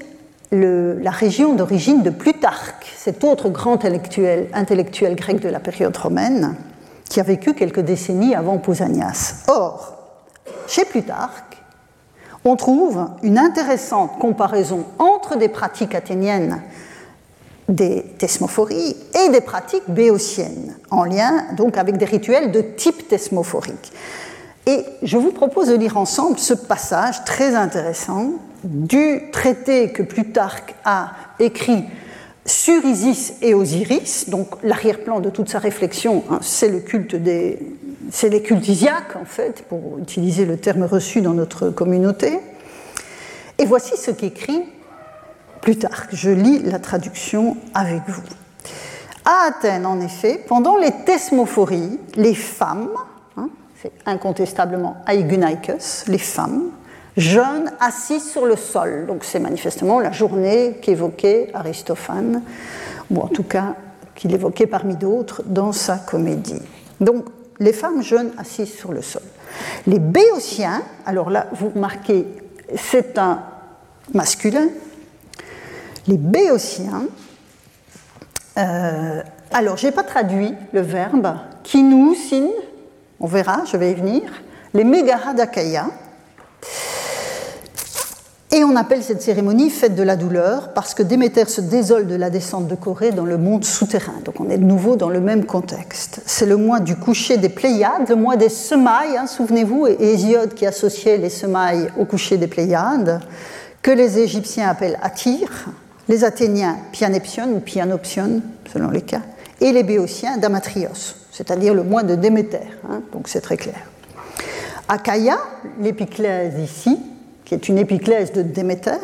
la région d'origine de Plutarque, cet autre grand intellectuel, intellectuel grec de la période romaine, qui a vécu quelques décennies avant Pausanias. Or, chez Plutarque, on trouve une intéressante comparaison entre des pratiques athéniennes des thesmophories et des pratiques béotiennes, en lien donc avec des rituels de type thesmophorique. Et je vous propose de lire ensemble ce passage très intéressant du traité que Plutarque a écrit sur Isis et Osiris, donc l'arrière-plan de toute sa réflexion, hein, c'est le culte des, c'est les cultisiaques, en fait, pour utiliser le terme reçu dans notre communauté. Et voici ce qu'écrit Plutarque. Je lis la traduction avec vous. À Athènes, en effet, pendant les thesmophories, les femmes, hein, c'est incontestablement aigunaikos, les femmes, jeûnent assises sur le sol. Donc c'est manifestement la journée qu'évoquait Aristophane, ou en tout cas qu'il évoquait parmi d'autres dans sa comédie. Donc les femmes jeunes assises sur le sol. Les béotiens, alors là, vous remarquez, c'est un masculin. Les béotiens, euh, alors je n'ai pas traduit le verbe, qui nous on verra, je vais y venir, les mégaras d'Achaïa. Et on appelle cette cérémonie fête de la douleur parce que Déméter se désole de la descente de Corée dans le monde souterrain. Donc on est de nouveau dans le même contexte. C'est le mois du coucher des Pléiades, le mois des semailles, hein, souvenez-vous, et Hésiode qui associait les semailles au coucher des Pléiades, que les Égyptiens appellent Atir, les Athéniens Pianepsion ou Pianopsion, selon les cas, et les Béotiens Damatrios, c'est-à-dire le mois de Déméter. Hein, donc c'est très clair. Achaïa, l'épiclèse ici, qui est une épiclèse de Déméter,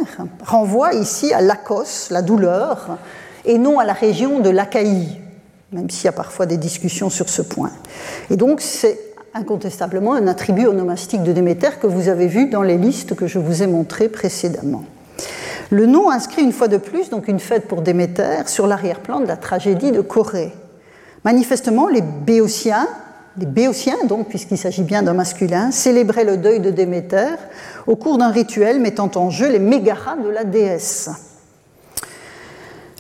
renvoie ici à l'Akos, la douleur, et non à la région de l'Achaïe, même s'il y a parfois des discussions sur ce point. Et donc c'est incontestablement un attribut onomastique de Déméter que vous avez vu dans les listes que je vous ai montrées précédemment. Le nom inscrit une fois de plus donc une fête pour Déméter sur l'arrière-plan de la tragédie de Corée. Manifestement, les Béotiens les Béotiens, donc, puisqu'il s'agit bien d'un masculin, célébraient le deuil de Déméter au cours d'un rituel mettant en jeu les mégaras de la déesse.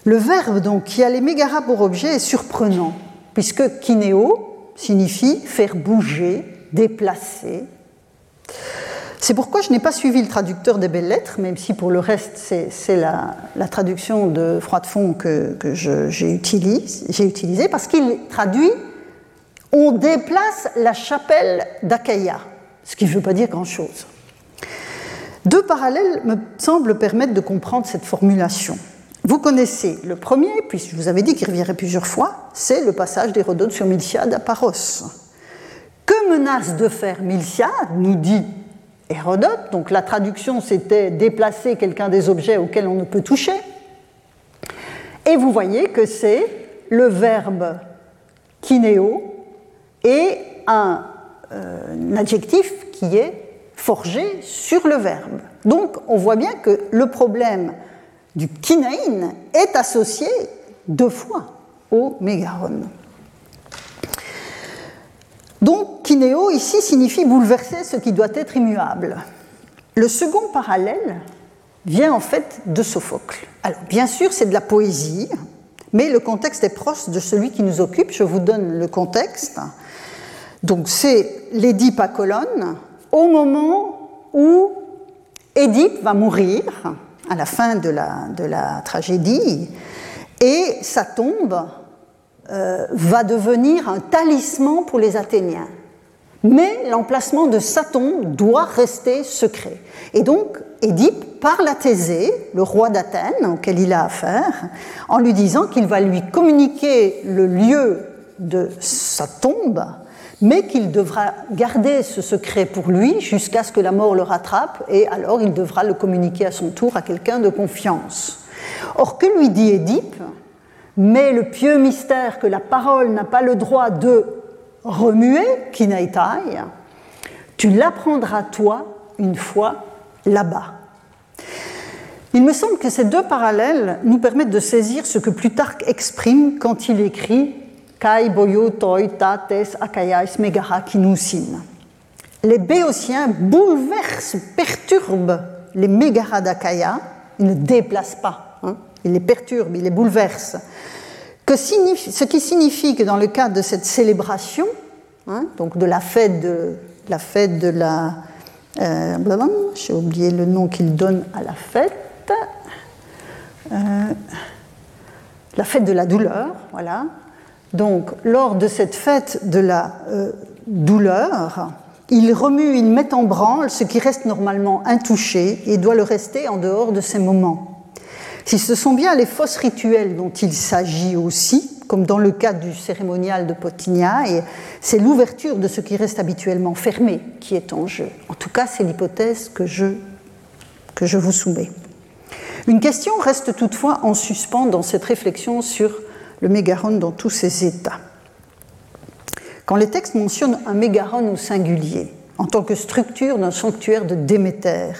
Le verbe donc, qui a les mégaras pour objet est surprenant, puisque kinéo signifie faire bouger, déplacer. C'est pourquoi je n'ai pas suivi le traducteur des belles lettres, même si pour le reste c'est la, traduction de Froidefond que, que j'ai utilisée, utilisé, parce qu'il traduit on déplace la chapelle d'Achaïa, ce qui ne veut pas dire grand-chose. Deux parallèles me semblent permettre de comprendre cette formulation. Vous connaissez le premier, puisque je vous avais dit qu'il reviendrait plusieurs fois, c'est le passage d'Hérodote sur Miltiade à Paros. Que menace de faire Miltiade nous dit Hérodote. Donc la traduction, c'était déplacer quelqu'un des objets auxquels on ne peut toucher. Et vous voyez que c'est le verbe kinéo et un, euh, adjectif qui est forgé sur le verbe. Donc on voit bien que le problème du kinéin est associé deux fois au mégaron. Donc kinéo ici signifie bouleverser ce qui doit être immuable. Le second parallèle vient en fait de Sophocle. Alors bien sûr c'est de la poésie, mais le contexte est proche de celui qui nous occupe. Je vous donne le contexte. Donc c'est l'Édipe à colonne au moment où Édipe va mourir à la fin de la, tragédie et sa tombe euh, va devenir un talisman pour les Athéniens. Mais l'emplacement de sa tombe doit rester secret. Et donc, Édipe parle à Thésée, le roi d'Athènes, auquel il a affaire, en lui disant qu'il va lui communiquer le lieu de sa tombe, mais qu'il devra garder ce secret pour lui jusqu'à ce que la mort le rattrape, et alors il devra le communiquer à son tour à quelqu'un de confiance. Or, que lui dit Édipe? Mais le pieux mystère que la parole n'a pas le droit de remuer, kinaitai, tu l'apprendras toi une fois là-bas. Il me semble que ces deux parallèles nous permettent de saisir ce que Plutarque exprime quand il écrit Les Béotiens bouleversent, perturbent les mégaras d'Akaya, ils ne déplacent pas, hein. ils les perturbent, ils les bouleversent. Ce qui signifie que dans le cadre de cette célébration, hein, donc de la fête de la, fête de la euh, j'ai oublié le nom qu'il donne à la fête, euh, la fête de la douleur, voilà, donc, lors de cette fête de la euh, douleur, il remue, il met en branle ce qui reste normalement intouché et doit le rester en dehors de ces moments. Si ce sont bien les fosses rituelles dont il s'agit aussi, comme dans le cas du cérémonial de Potigna, c'est l'ouverture de ce qui reste habituellement fermé qui est en jeu. En tout cas, c'est l'hypothèse que je, que je vous soumets. Une question reste toutefois en suspens dans cette réflexion sur le mégaron dans tous ses états. Quand les textes mentionnent un mégaron au singulier, en tant que structure d'un sanctuaire de Déméter,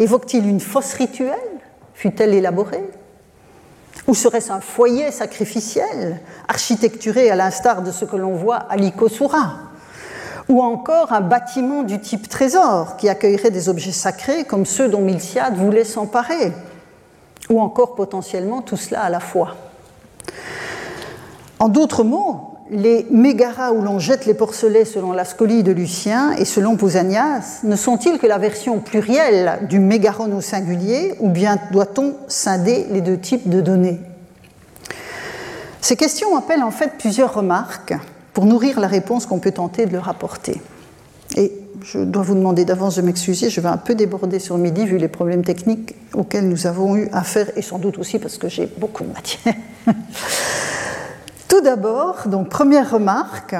évoque-t-il une fosse rituelle Fut-elle élaborée? Ou serait-ce un foyer sacrificiel, architecturé à l'instar de ce que l'on voit à l'Ikosura? Ou encore un bâtiment du type trésor qui accueillerait des objets sacrés comme ceux dont Milciade voulait s'emparer? Ou encore potentiellement tout cela à la fois? En d'autres mots, les mégaras où l'on jette les porcelets selon la scolie de Lucien et selon Pausanias ne sont-ils que la version plurielle du mégaron au singulier ou bien doit-on scinder les deux types de données? Ces questions appellent en fait plusieurs remarques pour nourrir la réponse qu'on peut tenter de leur apporter. Et je dois vous demander d'avance de m'excuser, je vais un peu déborder sur midi vu les problèmes techniques auxquels nous avons eu affaire et sans doute aussi parce que j'ai beaucoup de matière. Tout d'abord, donc première remarque,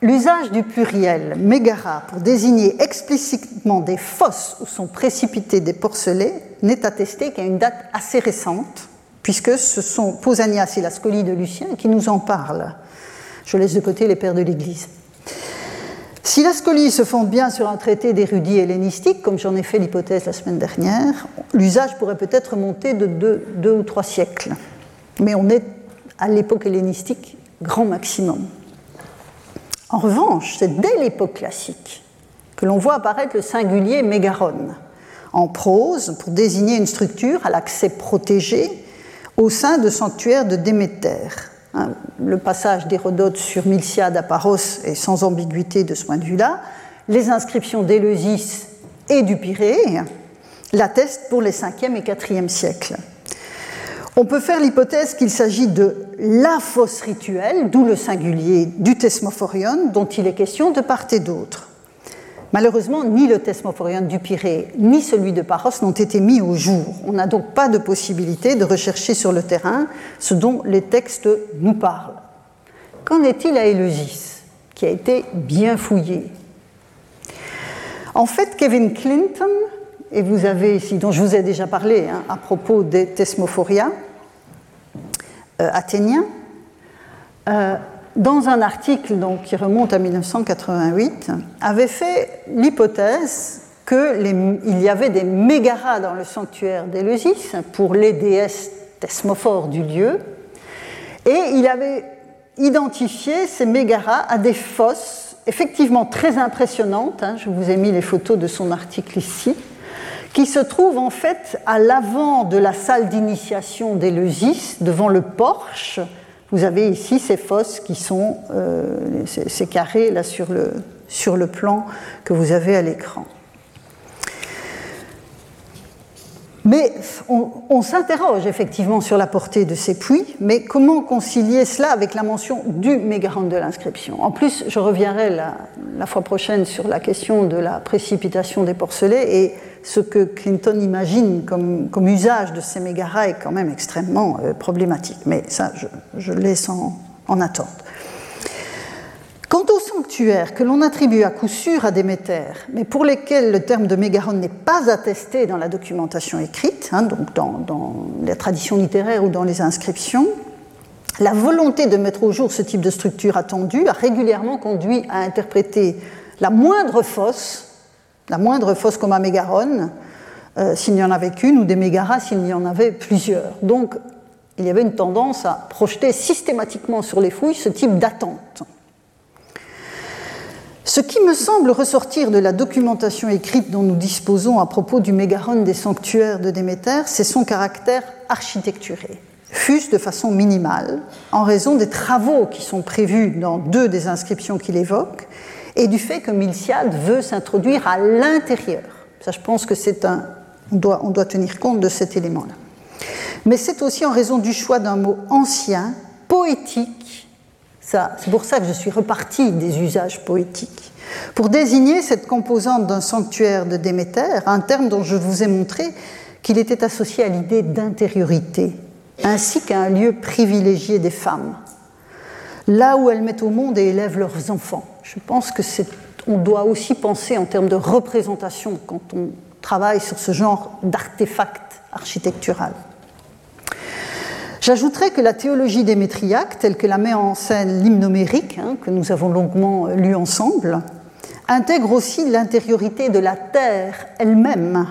l'usage du pluriel mégara pour désigner explicitement des fosses où sont précipités des porcelets n'est attesté qu'à une date assez récente, puisque ce sont Pausanias et la scolie de Lucien qui nous en parlent. Je laisse de côté les pères de l'Église. Si la scolie se fonde bien sur un traité d'érudits hellénistiques, comme j'en ai fait l'hypothèse la semaine dernière, l'usage pourrait peut-être monter de deux, deux ou trois siècles. Mais on est à l'époque hellénistique grand maximum. En revanche, c'est dès l'époque classique que l'on voit apparaître le singulier mégaron en prose pour désigner une structure à l'accès protégé au sein de sanctuaires de Déméter. Hein, le passage d'Hérodote sur Milciade à Paros est sans ambiguïté de ce point de vue-là. Les inscriptions d'Éleusis et du Pirée l'attestent pour les 5e et 4e siècles. On peut faire l'hypothèse qu'il s'agit de la fosse rituelle, d'où le singulier du Thesmophorion, dont il est question de part et d'autre. Malheureusement, ni le Thesmophorion du Pirée, ni celui de Paros n'ont été mis au jour. On n'a donc pas de possibilité de rechercher sur le terrain ce dont les textes nous parlent. Qu'en est-il à Éleusis, qui a été bien fouillé? En fait, Kevin Clinton, et vous avez ici, dont je vous ai déjà parlé hein, à propos des Thesmophoria, athénien, euh, dans un article donc, qui remonte à 1988, avait fait l'hypothèse qu'il y avait des mégaras dans le sanctuaire d'Éleusis pour les déesses thesmophores du lieu, et il avait identifié ces mégaras à des fosses effectivement très impressionnantes. Hein, je vous ai mis les photos de son article ici qui se trouvent en fait à l'avant de la salle d'initiation d'Éleusis, devant le porche. Vous avez ici ces fosses qui sont euh, ces, carrés là sur le, sur le plan que vous avez à l'écran. Mais on, s'interroge effectivement sur la portée de ces puits, mais comment concilier cela avec la mention du mégaron de l'inscription? En plus, je reviendrai la, la, fois prochaine sur la question de la précipitation des porcelets et ce que Clinton imagine comme, usage de ces mégaras est quand même extrêmement euh, problématique. Mais ça, je, je laisse en, en attente. Quant aux sanctuaires que l'on attribue à coup sûr à Déméter, mais pour lesquels le terme de mégaron n'est pas attesté dans la documentation écrite, hein, donc dans, dans la tradition littéraire ou dans les inscriptions, la volonté de mettre au jour ce type de structure attendue a régulièrement conduit à interpréter la moindre fosse, la moindre fosse comme un mégaron, euh, s'il n'y en avait qu'une, ou des mégaras s'il y en avait plusieurs. Donc, il y avait une tendance à projeter systématiquement sur les fouilles ce type d'attente. Ce qui me semble ressortir de la documentation écrite dont nous disposons à propos du mégaron des sanctuaires de Déméter, c'est son caractère architecturé, fût de façon minimale, en raison des travaux qui sont prévus dans deux des inscriptions qu'il évoque, et du fait que Milciade veut s'introduire à l'intérieur. Ça, je pense que c'est un. On doit, tenir compte de cet élément-là. Mais c'est aussi en raison du choix d'un mot ancien, poétique, c'est pour ça que je suis repartie des usages poétiques. Pour désigner cette composante d'un sanctuaire de Déméter, un terme dont je vous ai montré qu'il était associé à l'idée d'intériorité, ainsi qu'à un lieu privilégié des femmes, là où elles mettent au monde et élèvent leurs enfants. Je pense que on doit aussi penser en termes de représentation quand on travaille sur ce genre d'artefact architectural. J'ajouterais que la théologie démétriaque, telle que la met en scène l'hymnomérique, hein, que nous avons longuement lu ensemble, intègre aussi l'intériorité de la terre elle-même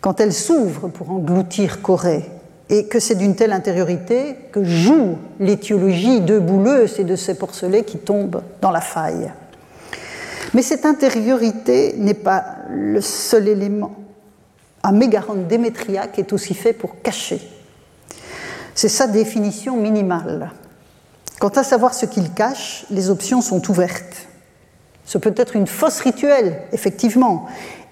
quand elle s'ouvre pour engloutir Corée, et que c'est d'une telle intériorité que joue l'étiologie de Bouleuse et de ces porcelets qui tombent dans la faille. Mais cette intériorité n'est pas le seul élément. Un mégaron démétriaque est aussi fait pour cacher c'est sa définition minimale. Quant à savoir ce qu'il cache, les options sont ouvertes. Ce peut être une fausse rituelle, effectivement,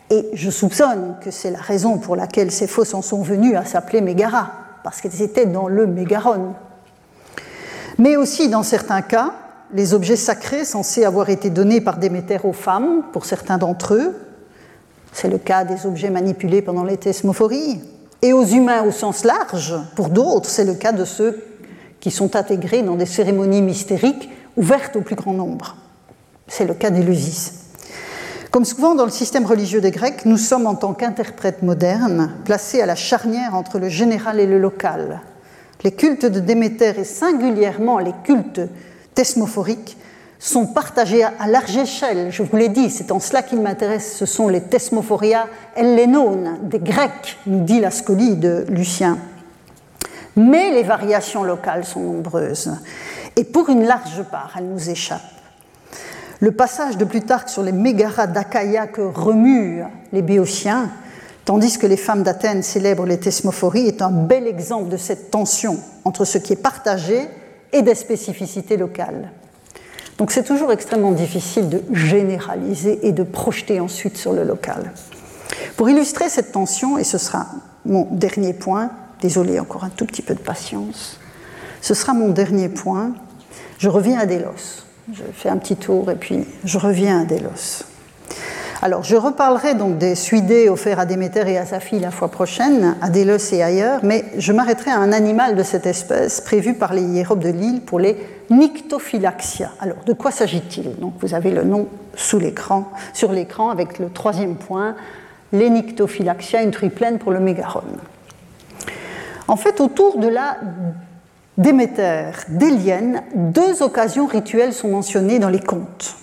et je soupçonne que c'est la raison pour laquelle ces fosses en sont venues à s'appeler Mégara, parce qu'elles étaient dans le Mégaron. Mais aussi, dans certains cas, les objets sacrés censés avoir été donnés par Déméter aux femmes, pour certains d'entre eux, c'est le cas des objets manipulés pendant les thesmophories, et aux humains au sens large, pour d'autres, c'est le cas de ceux qui sont intégrés dans des cérémonies mystériques ouvertes au plus grand nombre. C'est le cas d'Élusis. Comme souvent dans le système religieux des Grecs, nous sommes en tant qu'interprètes modernes placés à la charnière entre le général et le local. Les cultes de Déméter et singulièrement les cultes thesmophoriques sont partagés à large échelle. Je vous l'ai dit, c'est en cela qu'il m'intéresse. Ce sont les Thesmophoria ellénones, des Grecs, nous dit la scolie de Lucien. Mais les variations locales sont nombreuses. Et pour une large part, elles nous échappent. Le passage de Plutarque sur les mégaras d'Achaïa que remuent les Béotiens, tandis que les femmes d'Athènes célèbrent les thesmophories, est un bel exemple de cette tension entre ce qui est partagé et des spécificités locales. Donc c'est toujours extrêmement difficile de généraliser et de projeter ensuite sur le local. Pour illustrer cette tension, et ce sera mon dernier point, désolé encore un tout petit peu de patience, ce sera mon dernier point, je reviens à Délos. Je fais un petit tour et puis je reviens à Délos. Alors, je reparlerai donc des suidés offerts à Déméter et à sa fille la fois prochaine, à Délos et ailleurs, mais je m'arrêterai à un animal de cette espèce prévu par les hiérobes de l'île pour les Nyctophylaxia. Alors, de quoi s'agit-il? Donc, vous avez le nom sous l'écran, sur l'écran avec le troisième point, les Nyctophylaxia, une triplaine pour le mégaron. En fait, autour de la Déméter d'Élienne, deux occasions rituelles sont mentionnées dans les contes.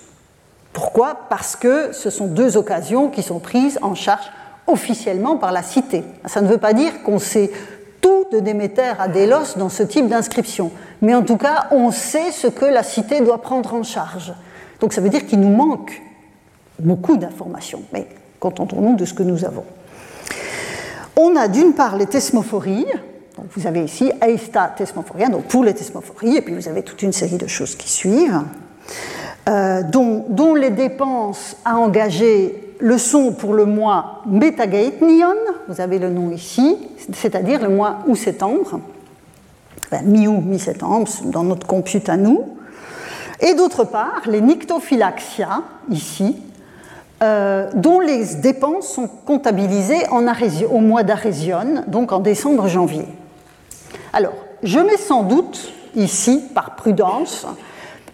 Pourquoi? Parce que ce sont deux occasions qui sont prises en charge officiellement par la cité. Ça ne veut pas dire qu'on sait tout de Déméter à Délos dans ce type d'inscription, mais en tout cas, on sait ce que la cité doit prendre en charge. Donc ça veut dire qu'il nous manque beaucoup d'informations, mais contentons-nous de ce que nous avons. On a d'une part les thesmophories, vous avez ici Aista thesmophoria, donc pour les thesmophories, et puis vous avez toute une série de choses qui suivent, euh, dont, les dépenses à engager le sont pour le mois Metagaetnion, vous avez le nom ici, c'est-à-dire le mois ou septembre, mi-août, mi-septembre, dans notre compute à nous, et d'autre part les Nyctophylaxia, ici, euh, dont les dépenses sont comptabilisées au mois d'Arésion, donc en décembre-janvier. Alors, je mets sans doute ici, par prudence,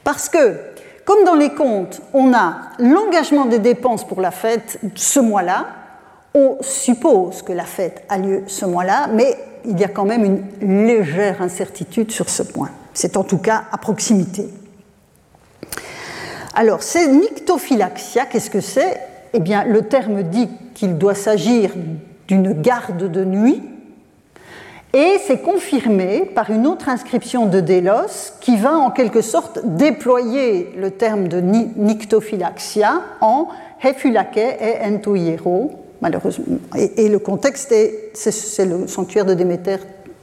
parce que, comme dans les comptes, on a l'engagement des dépenses pour la fête ce mois-là, on suppose que la fête a lieu ce mois-là, mais il y a quand même une légère incertitude sur ce point. C'est en tout cas à proximité. Alors, c'est nyctophylaxia, qu'est-ce que c'est? Eh bien, le terme dit qu'il doit s'agir d'une garde de nuit, et c'est confirmé par une autre inscription de Délos qui va en quelque sorte déployer le terme de nyctophylaxia en hefulake et entoyero, malheureusement. Et, le contexte, c'est le sanctuaire de Déméter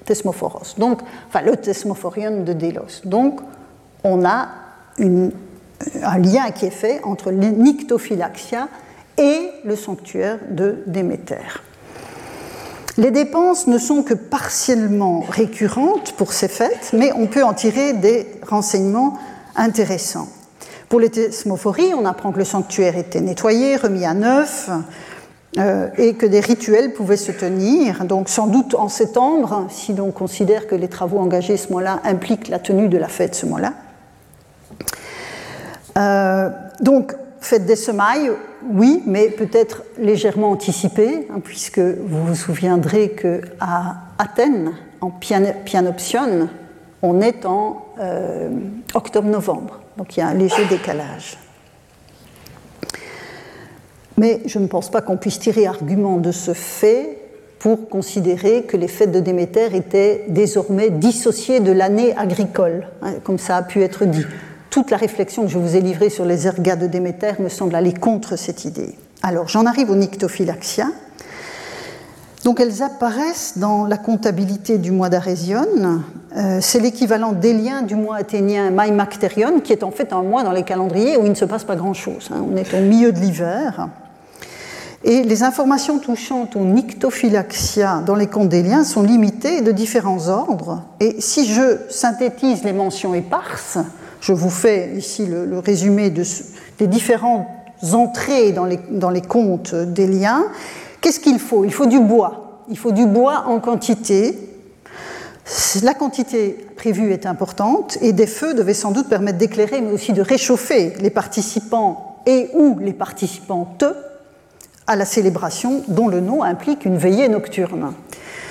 Thesmophoros, donc, enfin le Thesmophorion de Délos. Donc, on a un lien qui est fait entre l'nyctophylaxia et le sanctuaire de Déméter. Les dépenses ne sont que partiellement récurrentes pour ces fêtes, mais on peut en tirer des renseignements intéressants. Pour les thesmophories, on apprend que le sanctuaire était nettoyé, remis à neuf, euh, et que des rituels pouvaient se tenir. Donc sans doute en septembre, si l'on considère que les travaux engagés ce mois-là impliquent la tenue de la fête ce mois-là. Euh, donc, fête des semailles, oui, mais peut-être légèrement anticipée, hein, puisque vous vous souviendrez qu'à Athènes, en Pianoption, on est en euh, octobre-novembre, donc il y a un léger décalage. Mais je ne pense pas qu'on puisse tirer argument de ce fait pour considérer que les fêtes de Déméter étaient désormais dissociées de l'année agricole, hein, comme ça a pu être dit toute la réflexion que je vous ai livrée sur les ergas de Déméter me semble aller contre cette idée. Alors, j'en arrive aux nyctophylaxia. Donc, elles apparaissent dans la comptabilité du mois d'Arésion. Euh, c'est l'équivalent des du mois athénien Maimacterion, qui est en fait un mois dans les calendriers où il ne se passe pas grand-chose. Hein. On est au milieu de l'hiver. Et les informations touchant aux nyctophylaxia dans les comptes des sont limitées de différents ordres. Et si je synthétise les mentions éparses, je vous fais ici le, résumé des différentes entrées dans les, dans les comptes des liens. Qu'est-ce qu'il faut? Il faut du bois. Il faut du bois en quantité. La quantité prévue est importante et des feux devaient sans doute permettre d'éclairer, mais aussi de réchauffer les participants et ou les participantes à la célébration dont le nom implique une veillée nocturne.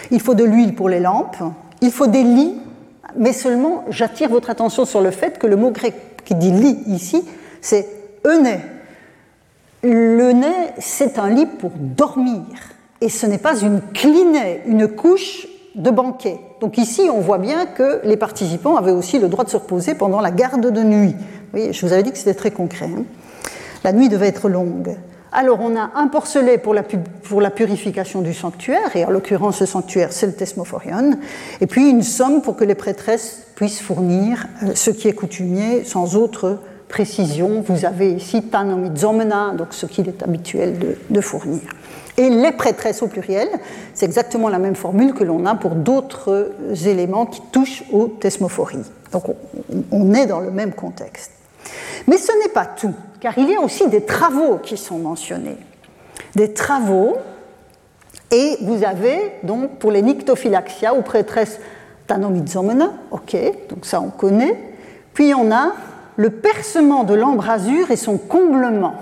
Il faut de l'huile pour les lampes, il faut des lits mais seulement j'attire votre attention sur le fait que le mot grec qui dit lit ici, c'est euné. Le nez, c'est un lit pour dormir, et ce n'est pas une clinée, une couche de banquet. Donc ici, on voit bien que les participants avaient aussi le droit de se reposer pendant la garde de nuit. Vous je vous avais dit que c'était très concret. Hein. la nuit devait être longue. Alors on a un porcelet pour la, purification du sanctuaire, et en l'occurrence ce sanctuaire c'est le Thesmophorion, et puis une somme pour que les prêtresses puissent fournir euh, ce qui est coutumier sans autre précision. Vous avez ici tanomizomena, donc ce qu'il est habituel de, fournir. Et les prêtresses au pluriel, c'est exactement la même formule que l'on a pour d'autres éléments qui touchent aux thesmophories. Donc on est dans le même contexte. Mais ce n'est pas tout, car il y a aussi des travaux qui sont mentionnés. Des travaux, et vous avez donc pour les nyctophylaxia ou prêtresses tanomizomena, ok, donc ça on connaît. Puis on a le percement de l'embrasure et son comblement.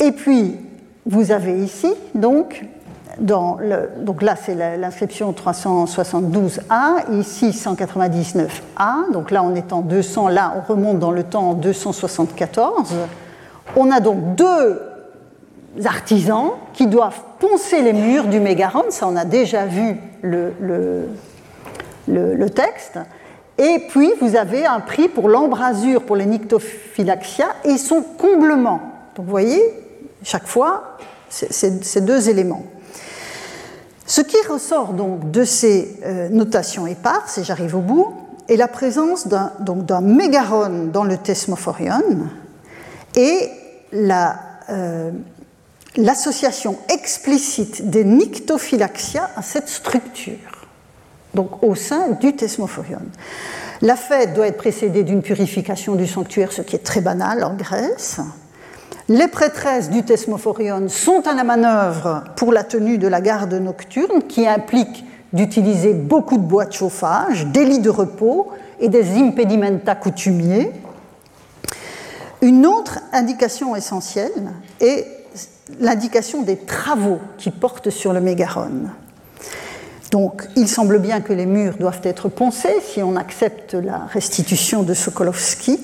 Et puis, vous avez ici, donc, donc là c'est l'inscription 372A, ici 199A, donc là on est en 200, là on remonte dans le temps en 274. On a donc deux artisans qui doivent poncer les murs du mégaron, ça on a déjà vu le, le, texte, et puis vous avez un prix pour l'embrasure pour les nyctophylaxia et son comblement. Donc vous voyez, chaque fois, ces deux éléments. Ce qui ressort donc de ces euh, notations éparses, et j'arrive au bout, est la présence d'un mégaron dans le Thesmophorion et euh, l'association explicite des nyctophylaxia à cette structure, donc au sein du Thesmophorion. La fête doit être précédée d'une purification du sanctuaire, ce qui est très banal en Grèce. Les prêtresses du Thesmophorion sont à la manœuvre pour la tenue de la garde nocturne qui implique d'utiliser beaucoup de bois de chauffage, des lits de repos et des impedimenta coutumiers. Une autre indication essentielle est l'indication des travaux qui portent sur le mégaron. Donc, il semble bien que les murs doivent être poncés si on accepte la restitution de Sokolovski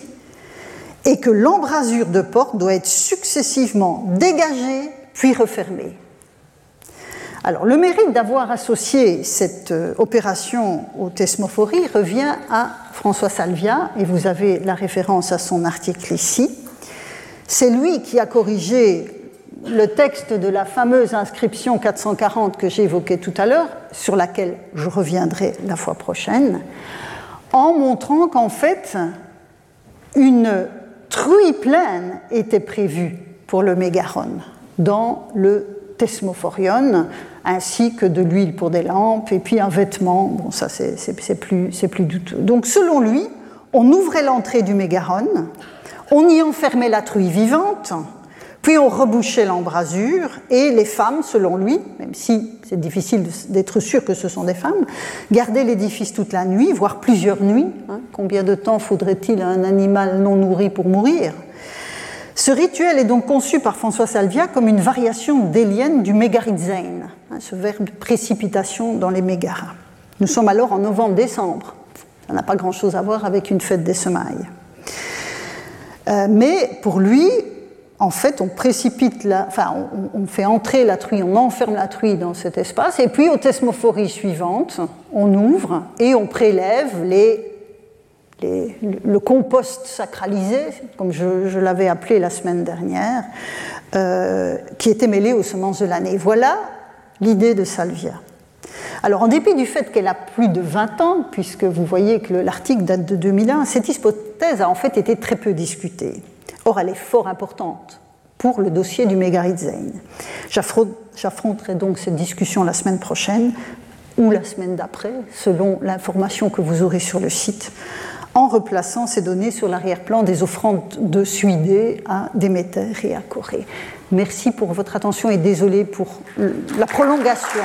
et que l'embrasure de porte doit être successivement dégagée puis refermée. Alors, le mérite d'avoir associé cette euh, opération aux thesmophories revient à François Salvia, et vous avez la référence à son article ici. C'est lui qui a corrigé le texte de la fameuse inscription 440 que j'évoquais tout à l'heure, sur laquelle je reviendrai la fois prochaine, en montrant qu'en fait, une truie pleine était prévue pour le mégaron dans le Thesmophorion, ainsi que de l'huile pour des lampes et puis un vêtement. Bon, ça c'est plus, douteux. Donc selon lui, on ouvrait l'entrée du mégaron, on y enfermait la truie vivante, puis on rebouchait l'embrasure et les femmes, selon lui, même si c'est difficile d'être sûr que ce sont des femmes, gardaient l'édifice toute la nuit, voire plusieurs nuits. Hein. Combien de temps faudrait-il à un animal non nourri pour mourir? Ce rituel est donc conçu par François Salvia comme une variation délienne du mégaritzein, hein, ce verbe précipitation dans les mégaras. Nous sommes alors en novembre-décembre. Ça n'a pas grand-chose à voir avec une fête des semailles. Euh, mais pour lui, en fait, on précipite, enfin, on, fait entrer la truie, on enferme la truie dans cet espace, et puis aux thesmophories suivantes, on ouvre et on prélève le compost sacralisé, comme je, l'avais appelé la semaine dernière, euh, qui était mêlé aux semences de l'année. Voilà l'idée de Salvia. Alors, en dépit du fait qu'elle a plus de 20 ans, puisque vous voyez que l'article date de 2001, cette hypothèse a en fait été très peu discutée. Or, elle est fort importante pour le dossier du Megaritzein. J'affronterai donc cette discussion la semaine prochaine ou la semaine d'après, selon l'information que vous aurez sur le site, en replaçant ces données sur l'arrière-plan des offrandes de Suidé à Déméter et à Corée. Merci pour votre attention et désolé pour la prolongation.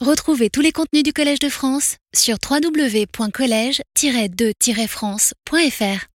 Retrouvez tous les contenus du Collège de France sur www.colège-2-france.fr.